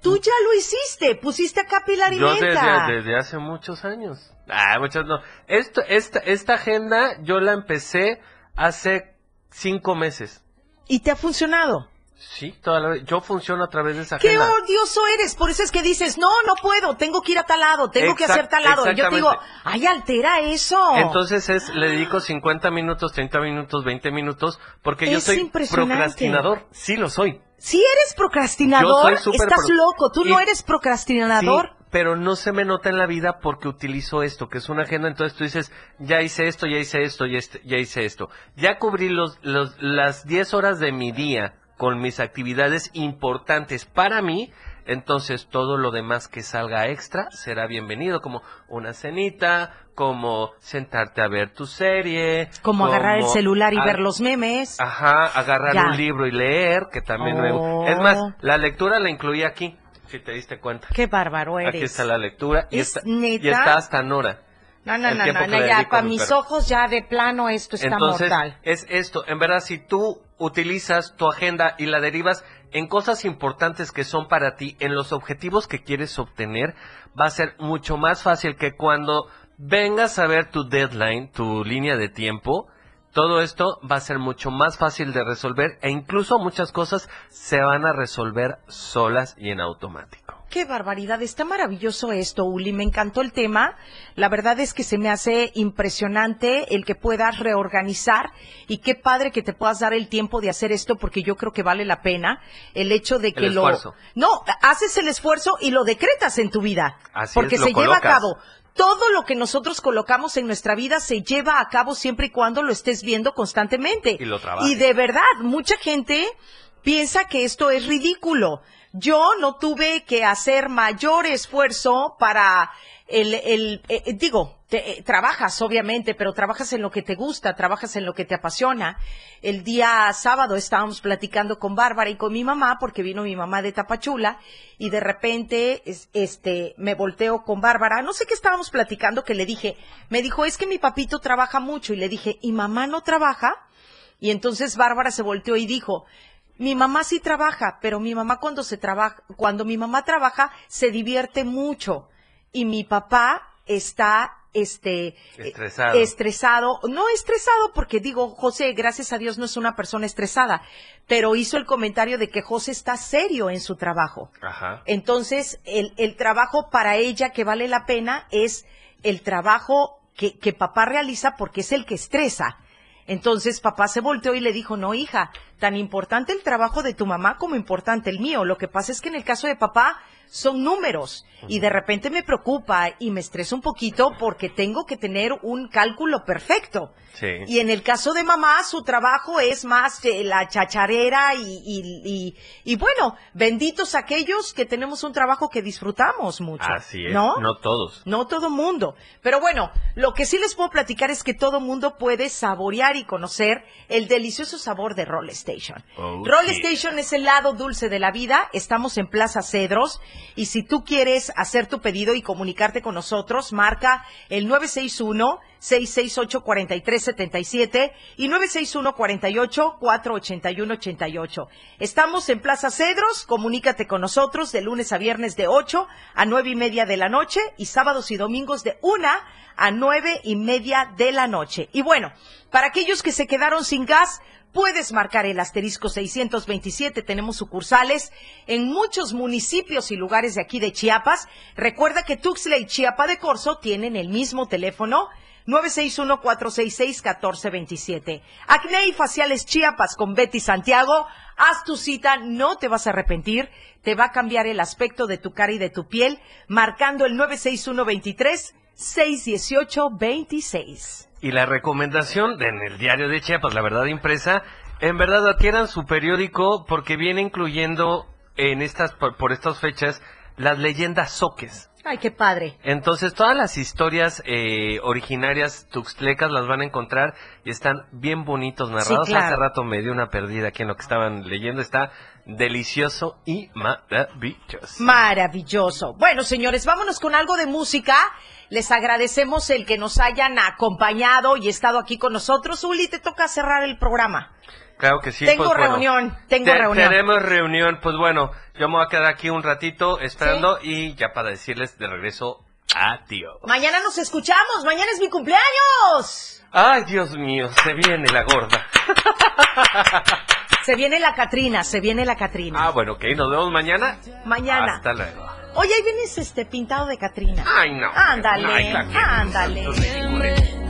Tú ya lo hiciste, pusiste acá Pilar y Yo desde, desde hace muchos años. Ah, muchos no. Esto, esta, esta agenda yo la empecé hace cinco meses. ¿Y te ha funcionado? Sí, toda la- yo funciono a través de esa ¡Qué agenda. odioso eres! Por eso es que dices, no, no puedo, tengo que ir a tal lado, tengo que hacer tal lado. Y yo te digo, ay, altera eso. Entonces es, le dedico 50 minutos, 30 minutos, 20 minutos, porque yo soy procrastinador. Sí lo soy. si eres procrastinador, Yo soy súper estás pro- loco, tú no eres procrastinador. Sí, pero no se me nota en la vida porque utilizo esto, que es una agenda. Entonces tú dices, ya hice esto, ya hice esto, ya, este- ya hice esto. Ya cubrí los, los, las 10 horas de mi día con mis actividades importantes para mí. Entonces todo lo demás que salga extra será bienvenido, como una cenita, como sentarte a ver tu serie. Como agarrar el celular y a- ver los memes. Ajá, agarrar Ya. un libro y leer, que también me Oh. Es más, la lectura la incluí aquí, si te diste cuenta. Qué bárbaro eres. Aquí está la lectura y, ¿Es está, neta? y está hasta Nora. No, no, no, no, ya, para mi mis ojos ya de plano esto está Entonces, mortal. es esto. En verdad, si tú utilizas tu agenda y la derivas en cosas importantes que son para ti, en los objetivos que quieres obtener, va a ser mucho más fácil que cuando vengas a ver tu deadline, tu línea de tiempo, todo esto va a ser mucho más fácil de resolver e incluso muchas cosas se van a resolver solas y en automático. Qué barbaridad, está maravilloso esto, Uli, me encantó el tema. La verdad es que se me hace impresionante el que puedas reorganizar y qué padre que te puedas dar el tiempo de hacer esto porque yo creo que vale la pena el hecho de que El lo esfuerzo. No, haces el esfuerzo y lo decretas en tu vida. Así porque es, lo se lleva a cabo. Todo lo que nosotros colocamos en nuestra vida se lleva a cabo siempre y cuando lo estés viendo constantemente. Y lo trabajes. Y de verdad, mucha gente piensa que esto es ridículo. Yo no tuve que hacer mayor esfuerzo para el, el eh, eh, digo, te- eh, trabajas obviamente, pero trabajas en lo que te gusta, trabajas en lo que te apasiona. El día sábado estábamos platicando con Bárbara y con mi mamá, porque vino mi mamá de Tapachula, y de repente, es- este, me volteo con Bárbara, no sé qué estábamos platicando, que le dije, me dijo, es que mi papito trabaja mucho, y le dije, ¿y mamá no trabaja? Y entonces Bárbara se volteó y dijo, mi mamá sí trabaja, pero mi mamá cuando se trabaja, cuando mi mamá trabaja, se divierte mucho. Y mi papá está, este, Estresado. estresado, no estresado porque digo, José, gracias a Dios no es una persona estresada, pero hizo el comentario de que José está serio en su trabajo. Ajá. Entonces, el, el trabajo para ella que vale la pena es el trabajo que, que papá realiza porque es el que estresa. Entonces papá se volteó y le dijo, no hija, tan importante el trabajo de tu mamá como importante el mío. Lo que pasa es que en el caso de papá son números y de repente me preocupa y me estresa un poquito porque tengo que tener un cálculo perfecto. Sí. Y en el caso de mamá, su trabajo es más eh, la chacharera y, y, y, y bueno, benditos aquellos que tenemos un trabajo que disfrutamos mucho. Así es. ¿No? No todos. No todo mundo. Pero bueno, lo que sí les puedo platicar es que todo mundo puede saborear y conocer el delicioso sabor de Roll Station. Oh, Roll yeah. Station es el lado dulce de la vida. Estamos en Plaza Cedros. Y si tú quieres hacer tu pedido y comunicarte con nosotros, marca el 961-668-4377 y 961-48-481-88. Estamos en Plaza Cedros. Comunícate con nosotros de lunes a viernes de 8 a 9 y media de la noche y sábados y domingos de 1 a 9 y media de la noche. Y bueno, para aquellos que se quedaron sin gas, Puedes marcar el asterisco 627. Tenemos sucursales en muchos municipios y lugares de aquí de Chiapas. Recuerda que Tuxtla y Chiapa de Corzo tienen el mismo teléfono 961-466-1427. Acné y Faciales Chiapas con Betty Santiago. Haz tu cita, no te vas a arrepentir. Te va a cambiar el aspecto de tu cara y de tu piel marcando el 961-23-618-26. Y la recomendación en el diario de Chiapas, la verdad impresa, en verdad adquieran su periódico porque viene incluyendo en estas por, por estas fechas las leyendas soques. Ay, qué padre. Entonces todas las historias eh, originarias tuxtlecas las van a encontrar y están bien bonitos narrados. Sí, claro. Hace rato me dio una perdida aquí en lo que estaban leyendo. Está delicioso y maravilloso. Maravilloso. Bueno, señores, vámonos con algo de música. Les agradecemos el que nos hayan acompañado y estado aquí con nosotros. Uli, te toca cerrar el programa. Claro que sí. Tengo pues, bueno. reunión, tengo Te- reunión. Tenemos reunión, pues bueno, yo me voy a quedar aquí un ratito esperando y ya para decirles de regreso adiós. Mañana nos escuchamos, mañana es mi cumpleaños. Ay, Dios mío, se viene la gorda. Se viene la Catrina, se viene la Catrina. Ah, bueno, ok, nos vemos mañana. Mañana. Hasta luego. Oye, ahí vienes este pintado de Catrina. Ay, no. Ándale, ándale.